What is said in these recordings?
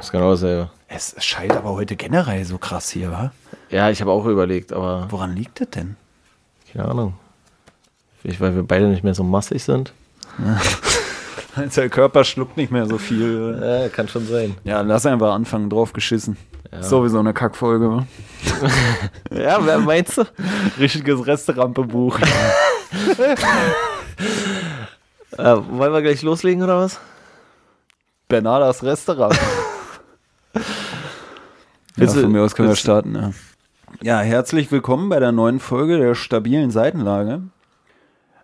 ist genau dasselbe. Es schallt aber heute generell so krass hier, wa? Ja, ich habe auch überlegt, aber Woran liegt das denn? keine Ahnung. Vielleicht, weil wir beide nicht mehr so massig sind. Der Körper schluckt nicht mehr so viel. Ja, kann schon sein. Ja, lass einfach anfangen, drauf geschissen. Sowieso eine Kackfolge, wa? Ja, wer meinst du? Richtiges Resterampe-Buch. Äh, wollen wir gleich loslegen oder was? Bernadas Restaurant. Ja, von mir aus können wir starten. Ja. ja, herzlich willkommen bei der neuen Folge der stabilen Seitenlage.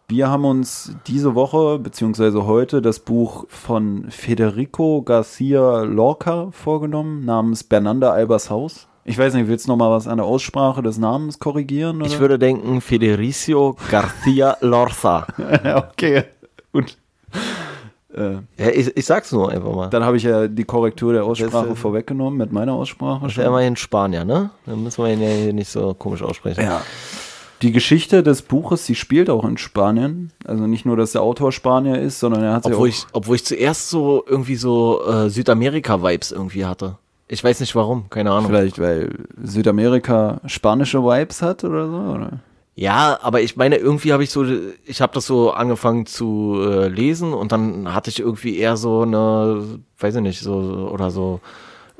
Wir haben uns diese Woche beziehungsweise heute das Buch von Federico Garcia Lorca vorgenommen, namens Bernanda Albers Haus. Ich weiß nicht, willst du noch mal was an der Aussprache des Namens korrigieren? Oder? Ich würde denken Federicio García Lorza. okay, gut. Äh, Ja, ich, ich sag's nur einfach mal. dann habe ich ja die Korrektur der Aussprache Das, äh, vorweggenommen mit meiner Aussprache. Ist ja immerhin Spanier, ne? Dann müssen wir ihn ja hier nicht so komisch aussprechen. Ja. Die Geschichte des Buches, die spielt auch in Spanien. Also nicht nur, dass der Autor Spanier ist, sondern er hat Obwohl auch. ich, obwohl ich zuerst so irgendwie so äh, Südamerika-Vibes irgendwie hatte. Ich weiß nicht warum, keine Ahnung. Vielleicht, weil Südamerika spanische Vibes hat oder so? Oder? Ja, aber ich meine, irgendwie habe ich so, ich habe das so angefangen zu äh, lesen und dann hatte ich irgendwie eher so eine, weiß ich nicht, so oder so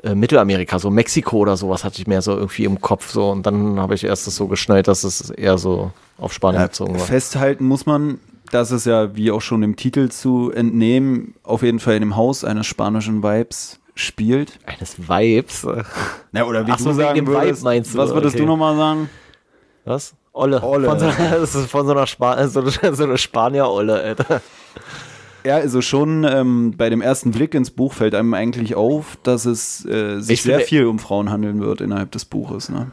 äh, Mittelamerika, so Mexiko oder sowas hatte ich mehr so irgendwie im Kopf so und dann habe ich erst das so geschnallt, dass es eher so auf Spanien bezogen war. Festhalten muss man, dass es ja, wie auch schon dem Titel zu entnehmen, auf jeden Fall in dem Haus eines spanischen Vibes spielt. Eines Vibes. Ja, oder wie Ach so, wegen dem Vibe meinst du, Was würdest okay. du nochmal sagen? Was? Olle. Olle. Von so, das ist von so einer, Spa so, so eine Spanier-Olle, Alter. Ja, also schon ähm, bei dem ersten Blick ins Buch fällt einem eigentlich auf, dass es äh, sich Ich sehr viel um Frauen handeln wird innerhalb des Buches. Ne?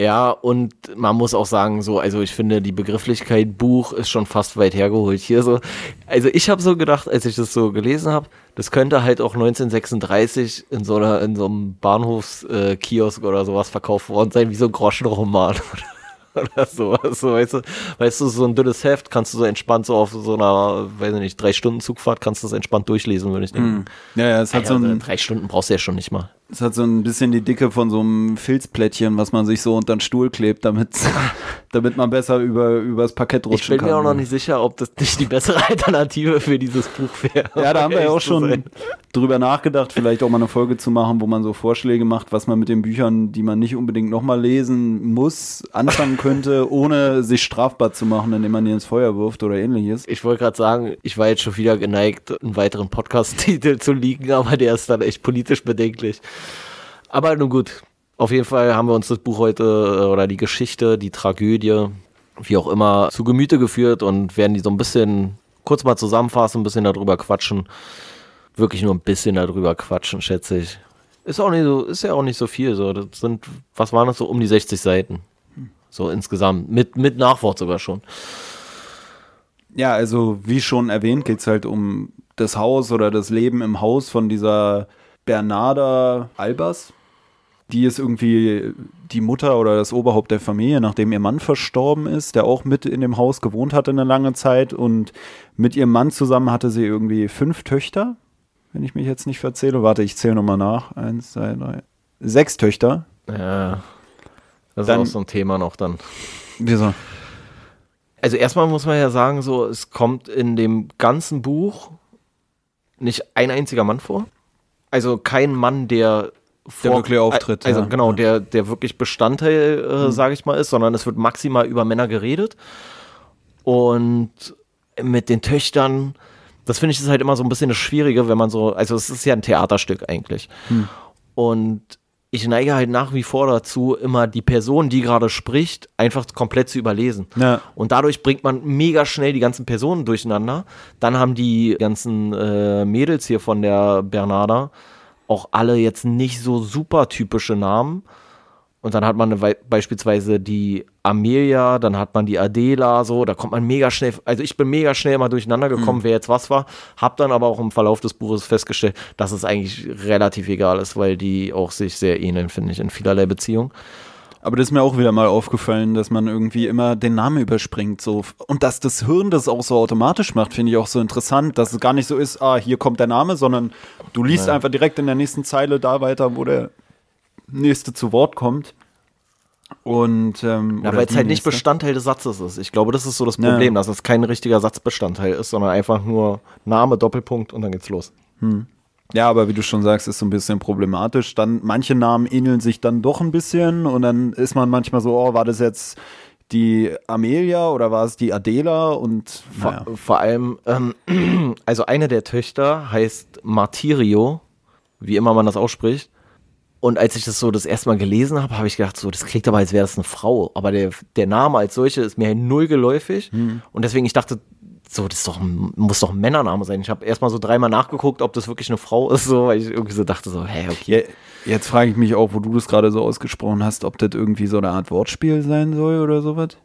Ja, und man muss auch sagen, so, also ich finde, die Begrifflichkeit Buch ist schon fast weit hergeholt hier so. Also ich habe so gedacht, als ich das so gelesen habe, das könnte halt auch 1936 in so einer, in so einem Bahnhofskiosk äh, oder sowas verkauft worden sein, wie so ein Groschenroman oder. So, weißt du, weißt du, so ein dünnes Heft kannst du so entspannt so auf so einer, weiß ich nicht, drei Stunden Zugfahrt kannst du das entspannt durchlesen, würde ich denken. Ja, ja, es hat, so Ja, ein, drei Stunden brauchst du ja schon nicht mal. Es hat so ein bisschen die Dicke von so einem Filzplättchen, was man sich so unter den Stuhl klebt, damit, damit man besser über übers Parkett Ich rutschen bin kann. mir auch noch nicht sicher, ob das nicht die bessere Alternative für dieses Buch wäre. Ja, da haben wir ja auch schon sein. drüber nachgedacht, vielleicht auch mal eine Folge zu machen, wo man so Vorschläge macht, was man mit den Büchern, die man nicht unbedingt nochmal lesen muss, anfangen könnte, ohne sich strafbar zu machen, indem man die ins Feuer wirft oder ähnliches. Ich wollte gerade sagen, ich war jetzt schon wieder geneigt, einen weiteren Podcast-Titel zu liegen, aber der ist dann echt politisch bedenklich. Aber nun gut, auf jeden Fall haben wir uns das Buch heute äh, oder die Geschichte, die Tragödie, wie auch immer, zu Gemüte geführt und werden die so ein bisschen kurz mal zusammenfassen, ein bisschen darüber quatschen. Wirklich nur ein bisschen darüber quatschen, schätze ich. Ist auch nicht so, ist ja auch nicht so viel. So, das sind, was waren das so um die 60 Seiten? So insgesamt. Mit, mit Nachwort sogar schon. Ja, also wie schon erwähnt, geht es halt um das Haus oder das Leben im Haus von dieser Bernarda Albers. Die ist irgendwie die Mutter oder das Oberhaupt der Familie, nachdem ihr Mann verstorben ist, der auch mit in dem Haus gewohnt hatte eine lange Zeit. Und mit ihrem Mann zusammen hatte sie irgendwie fünf Töchter, wenn ich mich jetzt nicht verzähle. Warte, ich zähle nochmal nach. Eins, zwei, drei. Sechs Töchter. Ja. Das Dann- ist auch so ein Thema noch dann. Wieso? Also erstmal muss man ja sagen, so, es kommt in dem ganzen Buch nicht ein einziger Mann vor. Also kein Mann, der vor, wirklich auftritt, Also ja. Mhm. genau, der, der wirklich Bestandteil, äh, sage ich mal, ist, sondern es wird maximal über Männer geredet. Und mit den Töchtern, das finde ich ist halt immer so ein bisschen das Schwierige, wenn man so, also es ist ja ein Theaterstück eigentlich. Hm. Und ich neige halt nach wie vor dazu, immer die Person, die gerade spricht, einfach komplett zu überlesen. Ja. Und dadurch bringt man mega schnell die ganzen Personen durcheinander. Dann haben die ganzen äh, Mädels hier von der Bernarda auch alle jetzt nicht so super typische Namen. Und dann hat man eine, beispielsweise die Amelia, dann hat man die Adela, so, da kommt man mega schnell, also ich bin mega schnell mal durcheinander gekommen, wer jetzt was war, hab dann aber auch im Verlauf des Buches festgestellt, dass es eigentlich relativ egal ist, weil die auch sich sehr ähneln, finde ich, in vielerlei Beziehungen. Aber das ist mir auch wieder mal aufgefallen, dass man irgendwie immer den Namen überspringt. So. Und dass das Hirn das auch so automatisch macht, finde ich auch so interessant, dass es gar nicht so ist, ah, hier kommt der Name, sondern du liest ja. einfach direkt in der nächsten Zeile da weiter, wo der nächste zu Wort kommt. Und ähm, ja, weil es halt nicht Bestandteil des Satzes ist. Ich glaube, das ist so das Problem, ja. dass es kein richtiger Satzbestandteil ist, sondern einfach nur Name, Doppelpunkt und dann geht's los. Hm. Ja, aber wie du schon sagst, ist so ein bisschen problematisch. Dann manche Namen ähneln sich dann doch ein bisschen und dann ist man manchmal so, oh, war das jetzt die Amelia oder war es die Adela und naja. vor, vor, allem, ähm, also eine der Töchter heißt Martirio, wie immer man das ausspricht. Und als ich das so das erste Mal gelesen habe, habe ich gedacht, so, das klingt aber, als wäre das eine Frau. Aber der, der Name als solche ist mir null geläufig. Hm. Und deswegen, ich dachte, so, das doch, muss doch ein Männername sein. Ich habe erstmal so dreimal nachgeguckt, ob das wirklich eine Frau ist, so, weil ich irgendwie so dachte, so, hä, okay. Jetzt frage ich mich auch, wo du das gerade so ausgesprochen hast, ob das irgendwie so eine Art Wortspiel sein soll oder sowas.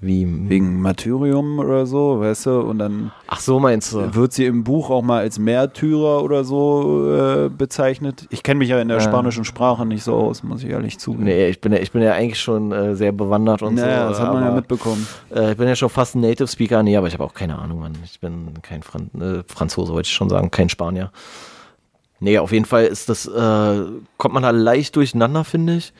Wie? Wegen Martyrium oder so, weißt du? Und dann. Ach so, meinst du? Wird sie im Buch auch mal als Märtyrer oder so äh, bezeichnet? Ich kenne mich ja in der äh. spanischen Sprache nicht so aus, muss ich ehrlich zugeben. Nee, ich bin ja, ich bin ja eigentlich schon äh, sehr bewandert und naja, so. das hat man ja mitbekommen. Äh, ich bin ja schon fast ein Native Speaker. Nee, aber ich habe auch keine Ahnung, Mann. Ich bin kein Fran äh, Franzose, wollte ich schon sagen, kein Spanier. Nee, auf jeden Fall ist das, äh, kommt man da leicht durcheinander, finde ich.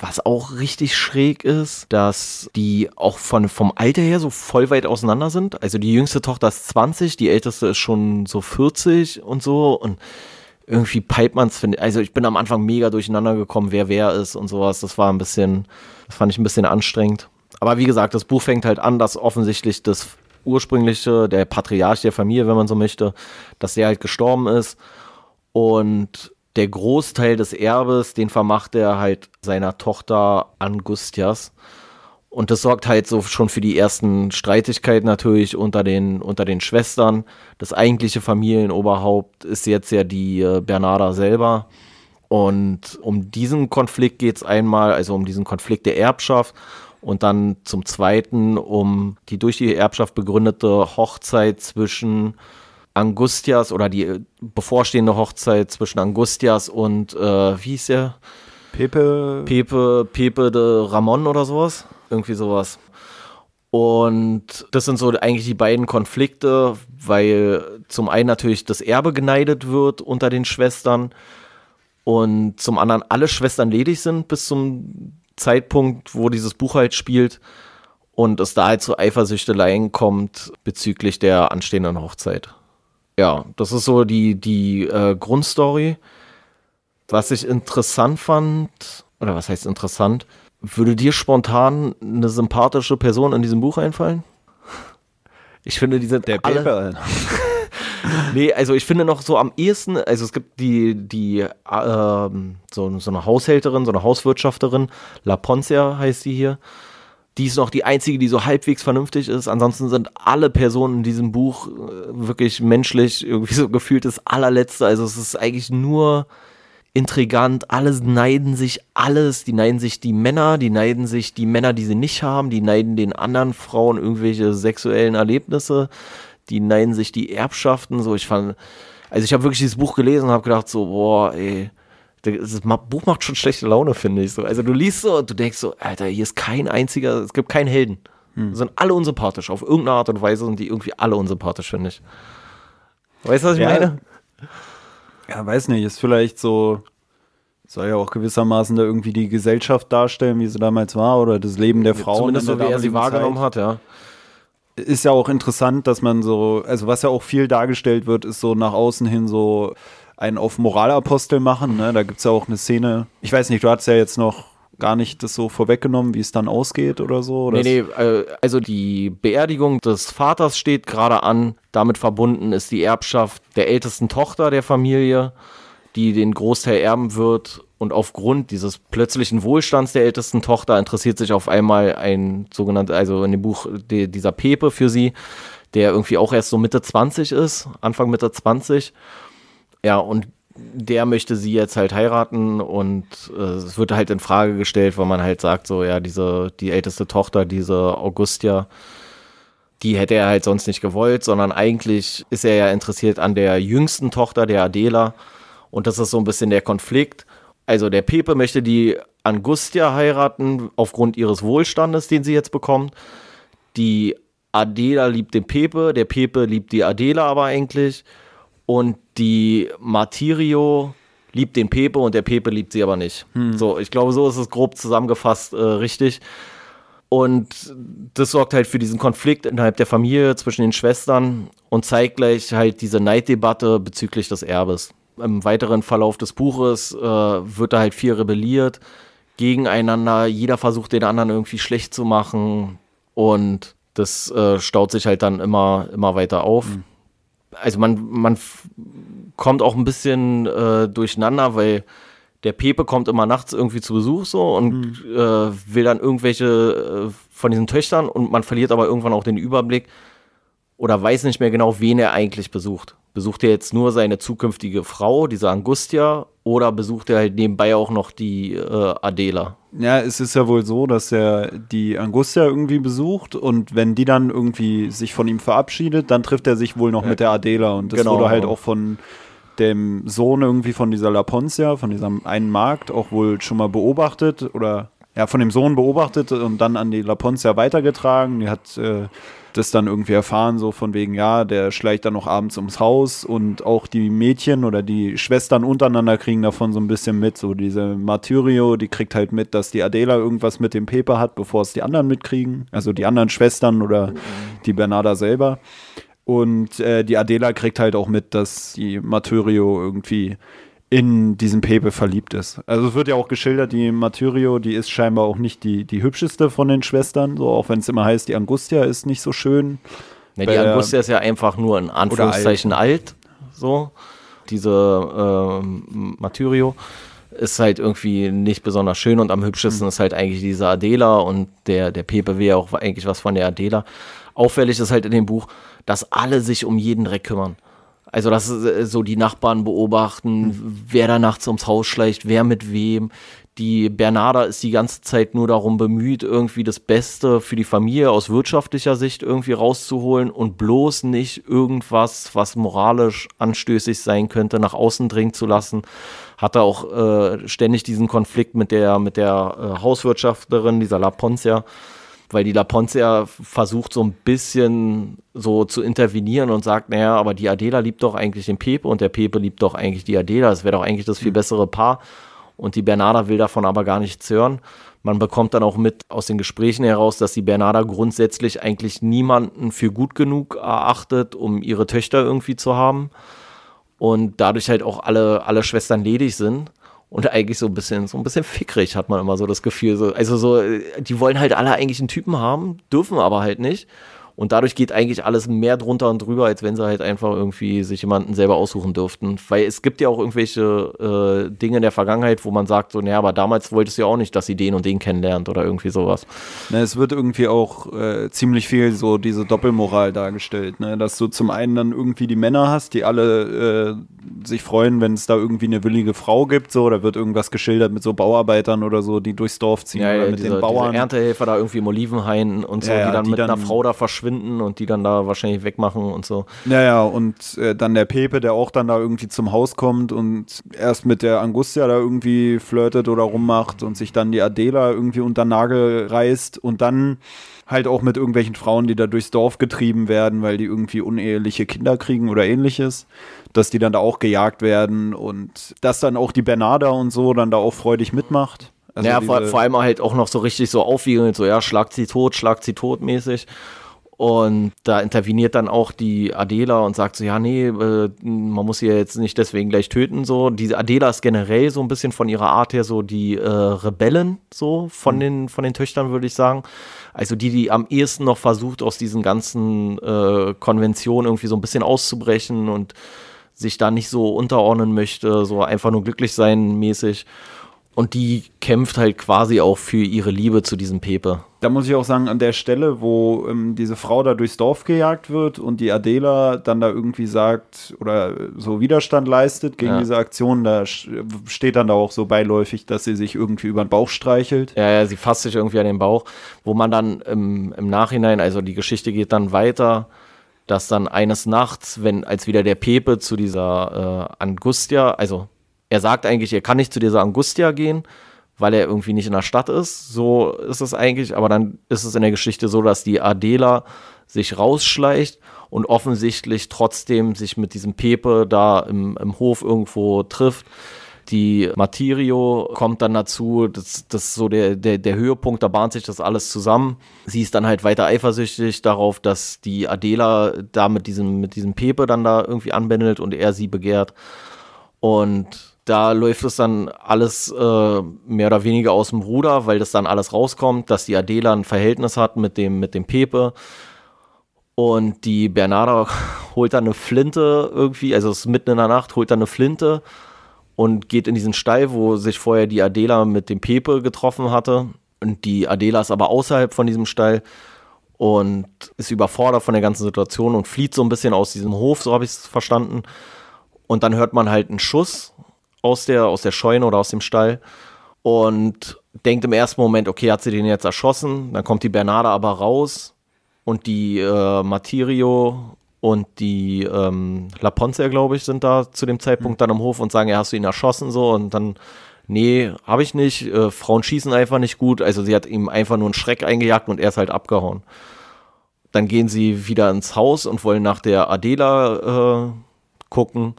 Was auch richtig schräg ist, dass die auch von, vom Alter her so voll weit auseinander sind. Also die jüngste Tochter ist 20, die älteste ist schon so 40 und so. Und irgendwie peilt man es, also ich bin am Anfang mega durcheinander gekommen, wer wer ist und sowas. Das war ein bisschen, das fand ich ein bisschen anstrengend. Aber wie gesagt, das Buch fängt halt an, dass offensichtlich das ursprüngliche, der Patriarch der Familie, wenn man so möchte, dass der halt gestorben ist. Und der Großteil des Erbes, den vermacht er halt seiner Tochter Angustias. Und das sorgt halt so schon für die ersten Streitigkeiten natürlich unter den, unter den Schwestern. Das eigentliche Familienoberhaupt ist jetzt ja die äh, Bernarda selber. Und um diesen Konflikt geht es einmal, also um diesen Konflikt der Erbschaft und dann zum Zweiten um die durch die Erbschaft begründete Hochzeit zwischen Angustias oder die äh, bevorstehende Hochzeit zwischen Angustias und, äh, wie hieß der? Pepe. Pepe, Pepe de Ramon oder sowas. Irgendwie sowas. Und das sind so eigentlich die beiden Konflikte, weil zum einen natürlich das Erbe geneidet wird unter den Schwestern und zum anderen alle Schwestern ledig sind bis zum Zeitpunkt, wo dieses Buch halt spielt und es da halt zu Eifersüchteleien kommt bezüglich der anstehenden Hochzeit. Ja, das ist so die, die äh, Grundstory. Was ich interessant fand, oder was heißt interessant, würde dir spontan eine sympathische Person in diesem Buch einfallen? Ich finde, die sind der alle. nee, also ich finde noch so am ehesten, also es gibt die, die äh, so, so eine Haushälterin, so eine Hauswirtschafterin, La Poncia heißt die hier die ist noch die einzige, die so halbwegs vernünftig ist. Ansonsten sind alle Personen in diesem Buch äh, wirklich menschlich, irgendwie so gefühlt das allerletzte. Also es ist eigentlich nur intrigant. Alles neiden sich alles. Die neiden sich die Männer, die neiden sich die Männer, die sie nicht haben, die neiden den anderen Frauen irgendwelche sexuellen Erlebnisse, die neiden sich die Erbschaften. So, ich fand, also ich habe wirklich dieses Buch gelesen und habe gedacht so, boah, ey das Buch macht schon schlechte Laune, finde ich so. Also du liest so und du denkst so, Alter, hier ist kein einziger, es gibt keinen Helden. Hm. Sind alle unsympathisch. Auf irgendeine Art und Weise sind die irgendwie alle unsympathisch, finde ich. Weißt du, was ich ja. meine? Ja, weiß nicht, ist vielleicht so, soll ja auch gewissermaßen da irgendwie die Gesellschaft darstellen, wie sie damals war, oder das Leben der Frauen. Zumindest so, wie er sie wahrgenommen Zeit. hat, ja. Ist ja auch interessant, dass man so, also was ja auch viel dargestellt wird, ist so nach außen hin so, einen auf Moralapostel machen. Ne? Da gibt es ja auch eine Szene. Ich weiß nicht, du hast ja jetzt noch gar nicht das so vorweggenommen, wie es dann ausgeht oder so? Oder nee, nee, äh, also die Beerdigung des Vaters steht gerade an. Damit verbunden ist die Erbschaft der ältesten Tochter der Familie, die den Großteil erben wird. Und aufgrund dieses plötzlichen Wohlstands der ältesten Tochter interessiert sich auf einmal ein sogenannter, also in dem Buch die, dieser Pepe für sie, der irgendwie auch erst so Mitte 20 ist, Anfang Mitte 20 ja, und der möchte sie jetzt halt heiraten und äh, es wird halt in Frage gestellt, weil man halt sagt, so, ja, diese, die älteste Tochter, diese Augustia, die hätte er halt sonst nicht gewollt, sondern eigentlich ist er ja interessiert an der jüngsten Tochter, der Adela. Und das ist so ein bisschen der Konflikt. Also der Pepe möchte die Angustia heiraten aufgrund ihres Wohlstandes, den sie jetzt bekommt. Die Adela liebt den Pepe, der Pepe liebt die Adela aber eigentlich. Und die Martirio liebt den Pepe und der Pepe liebt sie aber nicht. Hm. So, ich glaube, so ist es grob zusammengefasst äh, richtig. Und das sorgt halt für diesen Konflikt innerhalb der Familie zwischen den Schwestern und zeigt gleich halt diese Neiddebatte bezüglich des Erbes. Im weiteren Verlauf des Buches äh, wird da halt viel rebelliert gegeneinander. Jeder versucht den anderen irgendwie schlecht zu machen und das äh, staut sich halt dann immer, immer weiter auf. Mhm. Also man, man kommt auch ein bisschen äh, durcheinander, weil der Pepe kommt immer nachts irgendwie zu Besuch so und mhm. äh, will dann irgendwelche äh, von diesen Töchtern und man verliert aber irgendwann auch den Überblick oder weiß nicht mehr genau, wen er eigentlich besucht. Besucht er jetzt nur seine zukünftige Frau, diese Angustia, oder besucht er halt nebenbei auch noch die äh, Adela? Ja, es ist ja wohl so, dass er die Angustia irgendwie besucht und wenn die dann irgendwie sich von ihm verabschiedet, dann trifft er sich wohl noch mit der Adela und das genau. wurde halt auch von dem Sohn irgendwie von dieser La Poncia, von diesem einen Markt, auch wohl schon mal beobachtet oder ja, von dem Sohn beobachtet und dann an die La Poncia weitergetragen. Die hat äh, das dann irgendwie erfahren, so von wegen, ja, der schleicht dann noch abends ums Haus und auch die Mädchen oder die Schwestern untereinander kriegen davon so ein bisschen mit. So diese Martyrio, die kriegt halt mit, dass die Adela irgendwas mit dem Pepe hat, bevor es die anderen mitkriegen. Also die anderen Schwestern oder die Bernarda selber. Und äh, die Adela kriegt halt auch mit, dass die Martyrio irgendwie in diesen Pepe verliebt ist. Also es wird ja auch geschildert, die Martyrio, die ist scheinbar auch nicht die, die hübscheste von den Schwestern, so auch wenn es immer heißt, die Angustia ist nicht so schön. Ja, die Angustia ist ja einfach nur in Anführungszeichen alt. alt. so. Diese äh, Martyrio ist halt irgendwie nicht besonders schön und am hübschesten mhm. ist halt eigentlich diese Adela und der, der Pepe will ja auch eigentlich was von der Adela. Auffällig ist halt in dem Buch, dass alle sich um jeden Dreck kümmern. Also, dass äh, so die Nachbarn beobachten, mhm. wer da nachts ums Haus schleicht, wer mit wem. Die Bernarda ist die ganze Zeit nur darum bemüht, irgendwie das Beste für die Familie aus wirtschaftlicher Sicht irgendwie rauszuholen und bloß nicht irgendwas, was moralisch anstößig sein könnte, nach außen dringen zu lassen. Hatte auch äh, ständig diesen Konflikt mit der, mit der äh, Hauswirtschafterin, dieser La Poncia weil die La Ponce versucht so ein bisschen so zu intervenieren und sagt, naja, aber die Adela liebt doch eigentlich den Pepe und der Pepe liebt doch eigentlich die Adela. Das wäre doch eigentlich das viel mhm. bessere Paar. Und die Bernarda will davon aber gar nichts hören. Man bekommt dann auch mit aus den Gesprächen heraus, dass die Bernarda grundsätzlich eigentlich niemanden für gut genug erachtet, um ihre Töchter irgendwie zu haben. Und dadurch halt auch alle, alle Schwestern ledig sind und eigentlich so ein bisschen, so ein bisschen fickrig, hat man immer so das Gefühl. So, also so, die wollen halt alle eigentlich einen Typen haben, dürfen aber halt nicht. Und dadurch geht eigentlich alles mehr drunter und drüber, als wenn sie halt einfach irgendwie sich jemanden selber aussuchen dürften. Weil es gibt ja auch irgendwelche äh, Dinge in der Vergangenheit, wo man sagt, so, naja, aber damals wolltest du ja auch nicht, dass sie den und den kennenlernt oder irgendwie sowas. Na, es wird irgendwie auch äh, ziemlich viel so diese Doppelmoral dargestellt, ne? dass du zum einen dann irgendwie die Männer hast, die alle äh, sich freuen, wenn es da irgendwie eine willige Frau gibt, so, da wird irgendwas geschildert mit so Bauarbeitern oder so, die durchs Dorf ziehen ja, ja, mit diese, den Bauern. Erntehelfer da irgendwie im Olivenhain und so, ja, die dann die mit dann, einer Frau da verschwinden verschwinden und die dann da wahrscheinlich wegmachen und so. Naja, und äh, dann der Pepe, der auch dann da irgendwie zum Haus kommt und erst mit der Angustia da irgendwie flirtet oder rummacht und sich dann die Adela irgendwie unter Nagel reißt und dann halt auch mit irgendwelchen Frauen, die da durchs Dorf getrieben werden, weil die irgendwie uneheliche Kinder kriegen oder ähnliches, dass die dann da auch gejagt werden und dass dann auch die Bernarda und so dann da auch freudig mitmacht. Also ja, vor, vor, allem halt auch noch so richtig so aufwiegend, so ja, schlagt sie tot, schlagt sie tot mäßig. Und da interveniert dann auch die Adela und sagt so, ja, nee, äh, man muss sie ja jetzt nicht deswegen gleich töten. So, diese Adela ist generell so ein bisschen von ihrer Art her so die äh, Rebellen, so von mhm. den, von den Töchtern, würde ich sagen. Also die, die am ehesten noch versucht, aus diesen ganzen äh, Konventionen irgendwie so ein bisschen auszubrechen und sich da nicht so unterordnen möchte, so einfach nur glücklich sein mäßig. Und die kämpft halt quasi auch für ihre Liebe zu diesem Pepe. Da muss ich auch sagen, an der Stelle, wo ähm, diese Frau da durchs Dorf gejagt wird und die Adela dann da irgendwie sagt oder so Widerstand leistet gegen ja. diese Aktion, da steht dann da auch so beiläufig, dass sie sich irgendwie über den Bauch streichelt. Ja, ja, sie fasst sich irgendwie an den Bauch, wo man dann im, im Nachhinein, also die Geschichte geht dann weiter, dass dann eines Nachts, wenn als wieder der Pepe zu dieser äh, Angustia, also er sagt eigentlich, er kann nicht zu dieser Angustia gehen, weil er irgendwie nicht in der Stadt ist. So ist es eigentlich. Aber dann ist es in der Geschichte so, dass die Adela sich rausschleicht und offensichtlich trotzdem sich mit diesem Pepe da im, im Hof irgendwo trifft. Die Materio kommt dann dazu, das, das ist so der, der, der Höhepunkt, da bahnt sich das alles zusammen. Sie ist dann halt weiter eifersüchtig darauf, dass die Adela da mit diesem, mit diesem Pepe dann da irgendwie anbändelt und er sie begehrt. Und da läuft es dann alles äh, mehr oder weniger aus dem Ruder, weil das dann alles rauskommt, dass die Adela ein Verhältnis hat mit dem, mit dem Pepe. Und die Bernarda holt dann eine Flinte irgendwie, also es ist mitten in der Nacht, holt dann eine Flinte und geht in diesen Stall, wo sich vorher die Adela mit dem Pepe getroffen hatte. Und die Adela ist aber außerhalb von diesem Stall und ist überfordert von der ganzen Situation und flieht so ein bisschen aus diesem Hof, so habe ich es verstanden. Und dann hört man halt einen Schuss aus der, aus der Scheune oder aus dem Stall und denkt im ersten Moment, okay, hat sie den jetzt erschossen? Dann kommt die Bernarda aber raus und die äh, Materio und die ähm, La Ponce, glaube ich, sind da zu dem Zeitpunkt mhm. dann im Hof und sagen, ja, hast du ihn erschossen so und dann nee, habe ich nicht. Äh, Frauen schießen einfach nicht gut. Also sie hat ihm einfach nur einen Schreck eingejagt und er ist halt abgehauen. Dann gehen sie wieder ins Haus und wollen nach der Adela äh, gucken.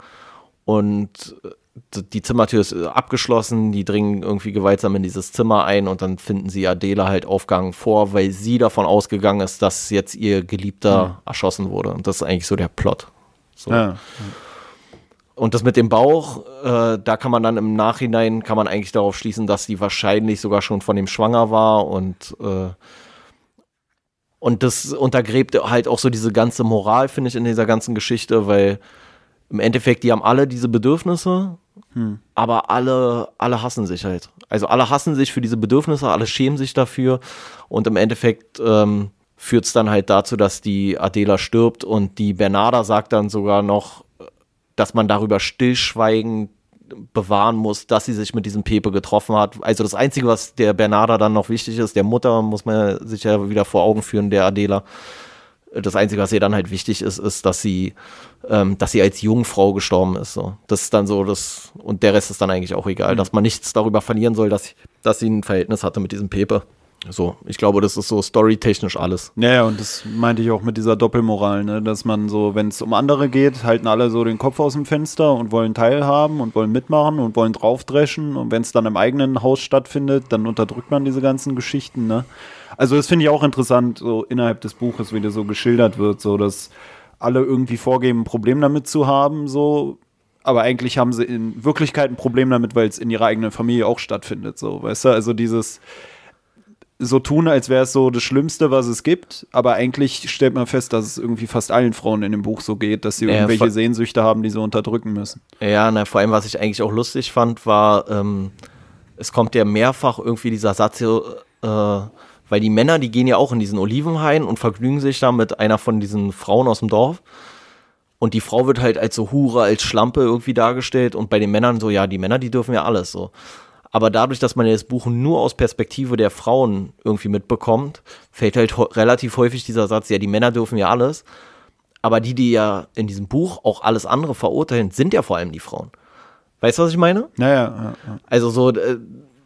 Und äh, die Zimmertür ist äh, abgeschlossen, die dringen irgendwie gewaltsam in dieses Zimmer ein und dann finden sie Adela halt aufgegangen vor, weil sie davon ausgegangen ist, dass jetzt ihr Geliebter mhm. erschossen wurde. Und das ist eigentlich so der Plot. So. Ja. Und das mit dem Bauch, äh, da kann man dann im Nachhinein, kann man eigentlich darauf schließen, dass sie wahrscheinlich sogar schon von dem schwanger war und äh, und das untergräbt halt auch so diese ganze Moral, finde ich, in dieser ganzen Geschichte, weil im Endeffekt, die haben alle diese Bedürfnisse, hm. aber alle, alle hassen sich halt. Also alle hassen sich für diese Bedürfnisse, alle schämen sich dafür und im Endeffekt ähm, führt es dann halt dazu, dass die Adela stirbt und die Bernarda sagt dann sogar noch, dass man darüber stillschweigend bewahren muss, dass sie sich mit diesem Pepe getroffen hat. Also das Einzige, was der Bernarda dann noch wichtig ist, der Mutter muss man sich ja wieder vor Augen führen, der Adela, das Einzige, was ihr dann halt wichtig ist, ist, dass sie, ähm, dass sie als Jungfrau gestorben ist. So. Das ist dann so, das, und der Rest ist dann eigentlich auch egal, mhm. dass man nichts darüber verlieren soll, dass, dass sie ein Verhältnis hatte mit diesem Pepe. So, ich glaube, das ist so storytechnisch alles. Ja, ja, und das meinte ich auch mit dieser Doppelmoral, ne? dass man so, wenn es um andere geht, halten alle so den Kopf aus dem Fenster und wollen teilhaben und wollen mitmachen und wollen draufdreschen. Und wenn es dann im eigenen Haus stattfindet, dann unterdrückt man diese ganzen Geschichten. Ne? Also, das finde ich auch interessant, so innerhalb des Buches, wie das so geschildert wird, so dass alle irgendwie vorgeben, ein Problem damit zu haben, so aber eigentlich haben sie in Wirklichkeit ein Problem damit, weil es in ihrer eigenen Familie auch stattfindet, so, weißt du? Also dieses, so tun, als wäre es so das Schlimmste, was es gibt. Aber eigentlich stellt man fest, dass es irgendwie fast allen Frauen in dem Buch so geht, dass sie ja, irgendwelche Sehnsüchte haben, die sie unterdrücken müssen. Ja, na, vor allem, was ich eigentlich auch lustig fand, war, ähm, es kommt ja mehrfach irgendwie dieser Satz, äh, weil die Männer, die gehen ja auch in diesen Olivenhain und vergnügen sich da mit einer von diesen Frauen aus dem Dorf. Und die Frau wird halt als so Hure, als Schlampe irgendwie dargestellt. Und bei den Männern so, ja, die Männer, die dürfen ja alles so. Aber dadurch, dass man das Buch nur aus Perspektive der Frauen irgendwie mitbekommt, fällt halt relativ häufig dieser Satz, ja, die Männer dürfen ja alles. Aber die, die ja in diesem Buch auch alles andere verurteilen, sind ja vor allem die Frauen. Weißt du, was ich meine? Naja. Ja, ja. Also so, äh,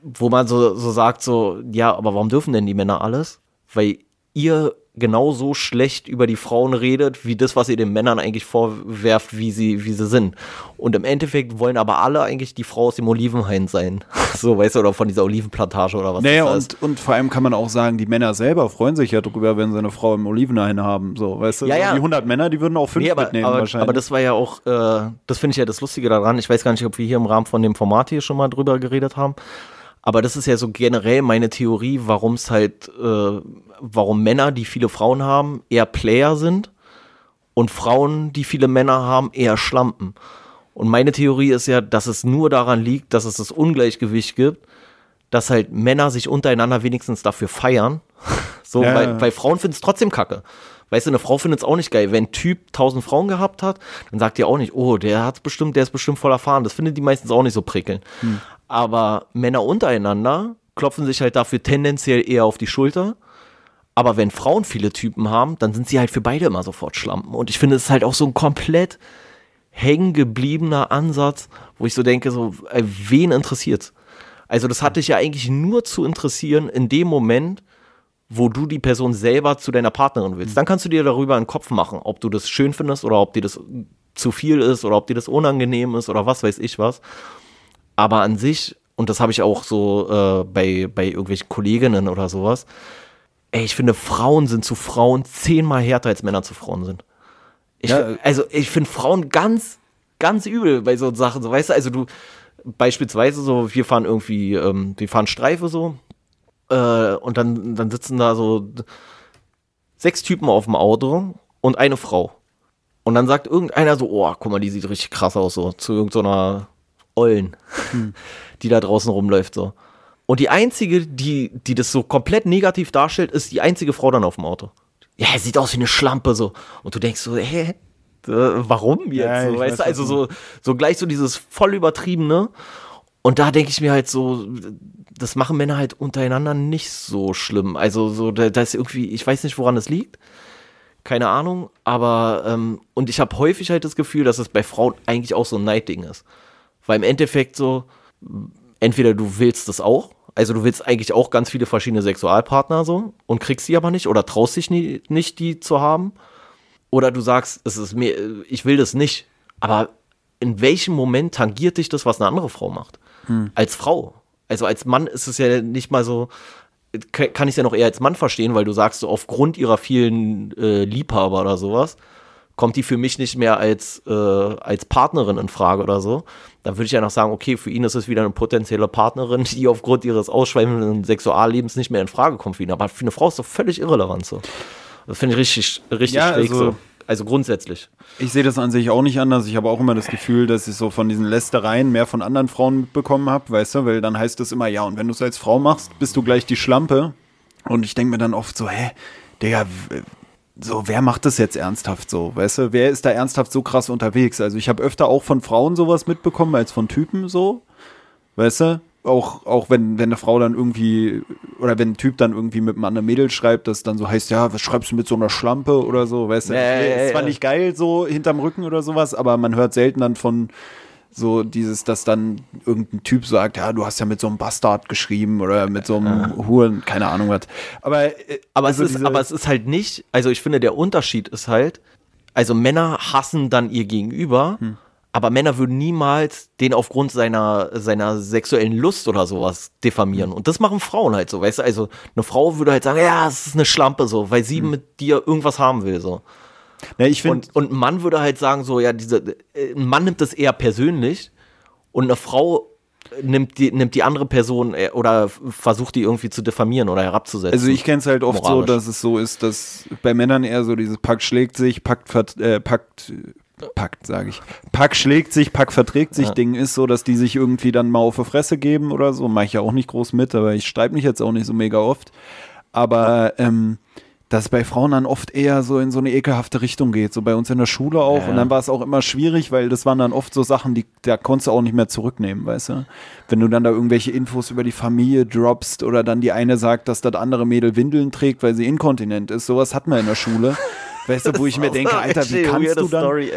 wo man so, so sagt, so, ja, aber warum dürfen denn die Männer alles? Weil ihr genauso schlecht über die Frauen redet, wie das, was ihr den Männern eigentlich vorwerft, wie sie, wie sie sind. Und im Endeffekt wollen aber alle eigentlich die Frau aus dem Olivenhain sein. so, weißt du, oder von dieser Olivenplantage oder was naja, das und, und vor allem kann man auch sagen, die Männer selber freuen sich ja drüber, wenn sie eine Frau im Olivenhain haben. So, weißt du, ja, ja. die 100 Männer, die würden auch fünf nee, aber, mitnehmen aber, wahrscheinlich. Aber das war ja auch, äh, das finde ich ja das Lustige daran. Ich weiß gar nicht, ob wir hier im Rahmen von dem Format hier schon mal drüber geredet haben. Aber das ist ja so generell meine Theorie, warum es halt, äh, warum Männer, die viele Frauen haben, eher Player sind und Frauen, die viele Männer haben, eher Schlampen. Und meine Theorie ist ja, dass es nur daran liegt, dass es das Ungleichgewicht gibt, dass halt Männer sich untereinander wenigstens dafür feiern. so, ja. weil, weil Frauen finden es trotzdem kacke. Weißt du, eine Frau findet es auch nicht geil. Wenn ein Typ tausend Frauen gehabt hat, dann sagt ihr auch nicht, oh, der hat's bestimmt, der ist bestimmt voll erfahren. Das findet die meistens auch nicht so prickeln. Hm. Aber Männer untereinander klopfen sich halt dafür tendenziell eher auf die Schulter. Aber wenn Frauen viele Typen haben, dann sind sie halt für beide immer sofort Schlampen. Und ich finde, es ist halt auch so ein komplett hängen gebliebener Ansatz, wo ich so denke, so, ey, wen interessiert's? Also das hat dich ja eigentlich nur zu interessieren in dem Moment, wo du die Person selber zu deiner Partnerin willst. Dann kannst du dir darüber einen Kopf machen, ob du das schön findest oder ob dir das zu viel ist oder ob dir das unangenehm ist oder was weiß ich was. Aber an sich, und das habe ich auch so äh, bei, bei irgendwelchen Kolleginnen oder sowas, ey, ich finde, Frauen sind zu Frauen zehnmal härter, als Männer zu Frauen sind. Ich, Ja. Also ich finde Frauen ganz, ganz übel bei so Sachen. So, weißt du, also du, beispielsweise so, wir fahren irgendwie, ähm, wir fahren Streife so, äh, und dann, dann sitzen da so sechs Typen auf dem Auto und eine Frau. Und dann sagt irgendeiner so, oh, guck mal, die sieht richtig krass aus, so, zu irgendeiner Ollen, die da draußen rumläuft, so. Und die einzige, die, die das so komplett negativ darstellt, ist die einzige Frau dann auf dem Auto. Ja, sieht aus wie eine Schlampe, so. Und du denkst so, hä? Äh, warum jetzt? Ja, so, weißt weiß, du, also so, so gleich so dieses voll übertriebene. Und da denke ich mir halt so, das machen Männer halt untereinander nicht so schlimm. Also so, da, ist irgendwie, ich weiß nicht, woran es liegt. Keine Ahnung, aber ähm, und ich habe häufig halt das Gefühl, dass es bei Frauen eigentlich auch so ein Neidding ist. Weil im Endeffekt so, entweder du willst das auch, also du willst eigentlich auch ganz viele verschiedene Sexualpartner so und kriegst sie aber nicht oder traust dich nie, nicht, die zu haben. Oder du sagst, es ist mir, ich will das nicht. Aber in welchem Moment tangiert dich das, was eine andere Frau macht? Als Frau. Also als Mann ist es ja nicht mal so, kann ich es ja noch eher als Mann verstehen, weil du sagst, so aufgrund ihrer vielen äh, Liebhaber oder sowas, kommt die für mich nicht mehr als, äh, als Partnerin in Frage oder so. Dann würde ich ja noch sagen, okay, für ihn ist es wieder eine potenzielle Partnerin, die aufgrund ihres ausschweifenden Sexuallebens nicht mehr in Frage kommt für ihn. Aber für eine Frau ist doch völlig irrelevant so. Das finde ich richtig, richtig Ja, schräg also- so. Also grundsätzlich. Ich sehe das an sich auch nicht anders. Ich habe auch immer das Gefühl, dass ich so von diesen Lästereien mehr von anderen Frauen mitbekommen habe, weißt du, weil dann heißt es immer, ja, und wenn du es als Frau machst, bist du gleich die Schlampe. Und ich denke mir dann oft so, hä, Digga, so, wer macht das jetzt ernsthaft so, weißt du? Wer ist da ernsthaft so krass unterwegs? Also ich habe öfter auch von Frauen sowas mitbekommen als von Typen so, weißt du? Auch, auch wenn, wenn eine Frau dann irgendwie, oder wenn ein Typ dann irgendwie mit einem anderen Mädel schreibt, das dann so heißt, ja, was schreibst du mit so einer Schlampe oder so, weißt du? Ja, ist zwar nicht geil so hinterm Rücken oder sowas, aber man hört selten dann von so dieses, dass dann irgendein Typ sagt, ja, du hast ja mit so einem Bastard geschrieben oder mit so einem Huren, keine Ahnung was. Aber, äh, Aber, also es ist, aber es ist halt nicht, also ich finde, der Unterschied ist halt, also Männer hassen dann ihr Gegenüber, Hm. Aber Männer würden niemals den aufgrund seiner, seiner sexuellen Lust oder sowas diffamieren. Und das machen Frauen halt so, weißt du? Also eine Frau würde halt sagen, ja, es ist eine Schlampe so, weil sie mit dir irgendwas haben will so. ja, ich finde, Und, und ein Mann würde halt sagen, so, ja, diese, äh, ein Mann nimmt das eher persönlich und eine Frau nimmt die, nimmt die andere Person äh, oder versucht die irgendwie zu diffamieren oder herabzusetzen. Also ich kenne es halt oft Moralisch. so, dass es so ist, dass bei Männern eher so dieses Pack schlägt sich, Pakt, äh, Pakt, Pakt, sage ich. Pack schlägt sich, Pack verträgt sich Ja. Ding ist so, dass die sich irgendwie dann mal auf die Fresse geben oder so. Mache ich ja auch nicht groß mit, aber ich streite mich jetzt auch nicht so mega oft. Aber ähm, dass bei Frauen dann oft eher so in so eine ekelhafte Richtung geht, so bei uns in der Schule auch. Ja. Und dann war es auch immer schwierig, weil das waren dann oft so Sachen, die da konntest du auch nicht mehr zurücknehmen, weißt du? Wenn du dann da irgendwelche Infos über die Familie droppst oder dann die eine sagt, dass das andere Mädel Windeln trägt, weil sie inkontinent ist, sowas hat man in der Schule. Weißt du, wo ich mir denke, Alter, wie kannst du dann. Story.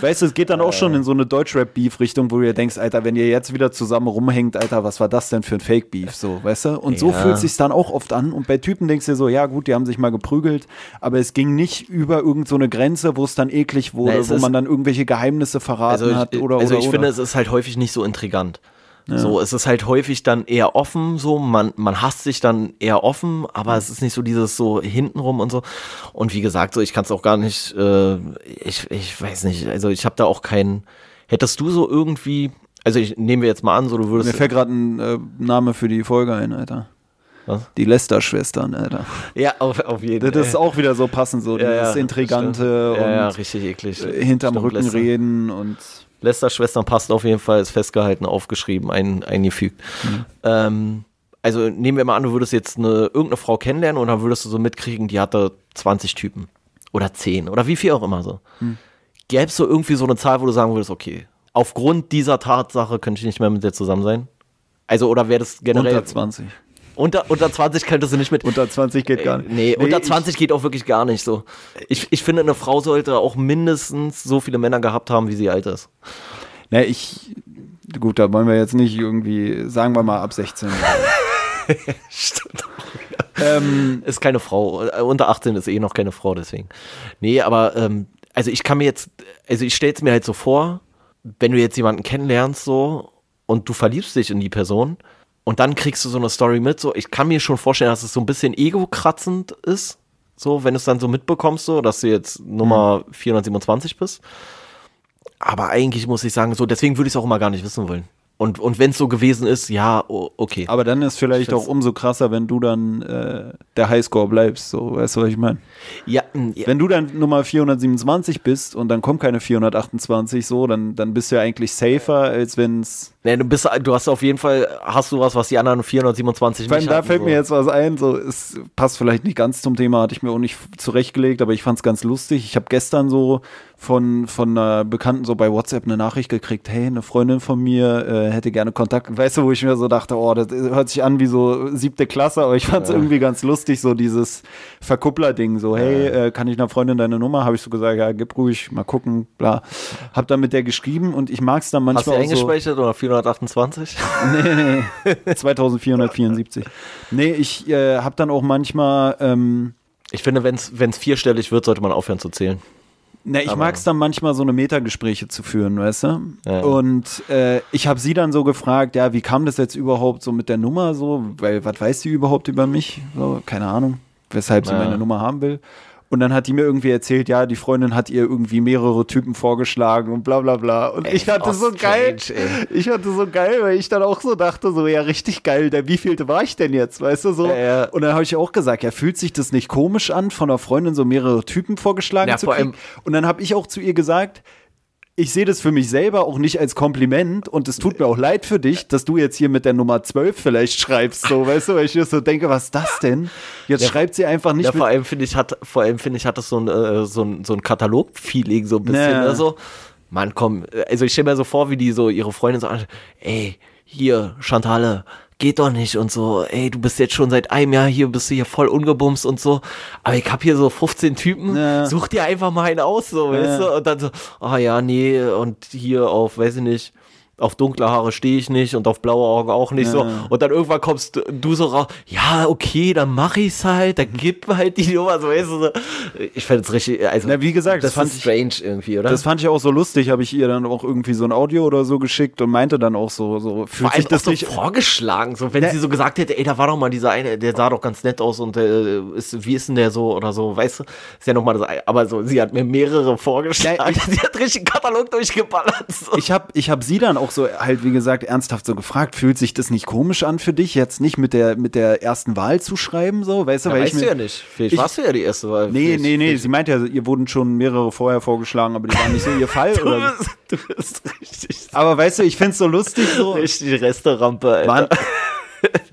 Weißt du, es geht dann auch schon in so eine Deutschrap-Beef-Richtung, wo du dir denkst, Alter, wenn ihr jetzt wieder zusammen rumhängt, Alter, was war das denn für ein Fake-Beef, so, weißt du? Und so Ja. fühlt sich dann auch oft an. Und bei Typen denkst du dir so, ja gut, die haben sich mal geprügelt, aber es ging nicht über irgendeine so eine Grenze, wo es dann eklig wurde, Na, wo man dann irgendwelche Geheimnisse verraten Also, hat ich, oder also ich oder. finde, es ist halt häufig nicht so intrigant. So, es ist halt häufig dann eher offen, so, man, man hasst sich dann eher offen, aber es ist nicht so dieses so hintenrum und so. Und wie gesagt, so, ich kann es auch gar nicht, äh, ich, ich weiß nicht, also ich habe da auch keinen, hättest du so irgendwie, also ich nehmen wir jetzt mal an, so du Mir würdest, fällt gerade ein äh, Name für die Folge ein, Alter. Was? Die Lester-Schwestern, Alter. ja, auf, auf jeden Fall. Das ist auch wieder so passend, so Ja, ja, dieses Intrigante stimmt. ja, ja, und richtig eklig. hinterm Stimmt, Rücken Lester. reden und Lester-Schwestern passt auf jeden Fall, ist festgehalten, aufgeschrieben, ein, eingefügt. Ähm, also nehmen wir mal an, du würdest jetzt eine, irgendeine Frau kennenlernen und dann würdest du so mitkriegen, die hatte 20 Typen. Oder 10 oder wie viel auch immer so. Gäbe es so irgendwie so eine Zahl, wo du sagen würdest, okay, aufgrund dieser Tatsache könnte ich nicht mehr mit dir zusammen sein? Also, oder wäre das generell unter 20. unter, unter 20 könntest du nicht mit. Unter 20 geht gar nicht. Nee, unter 20 geht auch wirklich gar nicht so. Ich, ich finde, eine Frau sollte auch mindestens so viele Männer gehabt haben, wie sie alt ist. Ne, ich, gut, da wollen wir jetzt nicht irgendwie, sagen wir mal ab 16. Stimmt. ähm, ist keine Frau. Äh, Unter 18 ist eh noch keine Frau, deswegen. Nee, aber ähm, also ich kann mir jetzt, also ich stelle es mir halt so vor, wenn du jetzt jemanden kennenlernst so und du verliebst dich in die Person und dann kriegst du so eine Story mit, so ich kann mir schon vorstellen, dass es so ein bisschen ego-kratzend ist, so wenn du es dann so mitbekommst, so dass du jetzt Nummer 427 bist. Aber eigentlich muss ich sagen, so deswegen würde ich es auch immer gar nicht wissen wollen. Und, und wenn es so gewesen ist, ja, okay. Aber dann ist vielleicht Ich auch umso krasser, wenn du dann äh, der Highscore bleibst. So, weißt du, was ich meine? Ja, ja, Wenn du dann Nummer 427 bist und dann kommt keine 428 so, dann, dann bist du ja eigentlich safer, als wenn es. nee, du bist, du hast auf jeden Fall, hast du was, was die anderen 427 Vor allem nicht da hatten, fällt so. mir jetzt was ein, so es passt vielleicht nicht ganz zum Thema, hatte ich mir auch nicht zurechtgelegt, aber ich fand es ganz lustig. Ich habe gestern so von, von einer Bekannten so bei WhatsApp eine Nachricht gekriegt, hey, eine Freundin von mir äh, hätte gerne Kontakt. Weißt du, wo ich mir so dachte, oh, das hört sich an wie so siebte Klasse, aber ich fand es irgendwie ganz lustig, so dieses Verkuppler-Ding, so, hey, äh, kann ich einer Freundin deine Nummer? Habe ich so gesagt, ja, gib ruhig, mal gucken, bla. Hab dann mit der geschrieben und ich mag es dann Hast du manchmal auch so. eingespeichert oder 428? Nee, nee. 2474. Nee, ich äh, habe dann auch manchmal, ähm, Ich finde, wenn es vierstellig wird, sollte man aufhören zu zählen. Na, ich mag es dann manchmal so eine Metagespräche zu führen, weißt du? Ja. Und äh, ich habe sie dann so gefragt, ja, wie kam das jetzt überhaupt so mit der Nummer so? Weil, was weiß sie überhaupt über mich? So, keine Ahnung, weshalb sie Ja. meine Nummer haben will. Und dann hat die mir irgendwie erzählt, ja, die Freundin hat ihr irgendwie mehrere Typen vorgeschlagen und bla bla bla. Und ich fand oh, das so geil. ey. Ich das so geil, weil ich dann auch so dachte, so, ja, richtig geil, der wievielte war ich denn jetzt, weißt du so? Ja, ja. Und dann habe ich auch gesagt, ja, fühlt sich das nicht komisch an, von einer Freundin so mehrere Typen vorgeschlagen Ja, zu kriegen? Und dann habe ich auch zu ihr gesagt, ich sehe das für mich selber auch nicht als Kompliment und es tut mir auch leid für dich, dass du jetzt hier mit der Nummer 12 vielleicht schreibst, so, weißt du, weil ich so denke, was ist das denn? Jetzt schreibt sie einfach nicht Ja, vor allem finde ich, hat, vor allem finde ich, hat das so ein, äh, so ein, so ein Katalog-Feeling, so ein bisschen. Ja. Also, Mann, komm, also ich stelle mir so vor, wie die so ihre Freundin so an, ey, hier, Chantale, geht doch nicht und so, ey, du bist jetzt schon seit einem Jahr hier, bist du hier voll ungebumst und so, aber ich hab hier so 15 Typen, Ja. such dir einfach mal einen aus, so, weißt du, und dann so, ah ja, nee, und hier auf, weiß ich nicht, auf dunkle Haare stehe ich nicht und auf blaue Augen auch nicht so. Und dann irgendwann kommst du- du so raus, ja, okay, dann mach ich's halt, dann gib mir halt die Nummer, so weißt du. so. Ich fände es richtig, also. Na, wie gesagt, das das fand ich- strange irgendwie, oder? das fand ich auch so lustig, habe ich ihr dann auch irgendwie so ein Audio oder so geschickt und meinte dann auch so, so fühlt sich das so nicht vorgeschlagen, so wenn Ja. sie so gesagt hätte, ey, da war doch mal dieser eine, der sah doch ganz nett aus und äh, ist, wie ist denn der so oder so, weißt du? Ist ja nochmal das, aber so, sie hat mir mehrere vorgeschlagen, Ja, ich- sie hat richtig Katalog durchgeballert. So. ich habe ich hab sie dann auch so halt, wie gesagt, ernsthaft so gefragt, fühlt sich das nicht komisch an für dich, jetzt nicht mit der, mit der ersten Wahl zu schreiben, so, weißt du, ja, weil weißt ich du ja nicht. Vielleicht ich- warst du ja die erste Wahl. Nee, Vielleicht- nee, nee, vielleicht- sie meinte ja, ihr wurden schon mehrere vorher vorgeschlagen, aber die waren nicht so ihr Fall. Du oder bist, du bist richtig, Aber weißt du, ich find's so lustig, so, richtig Resterampe, Alter.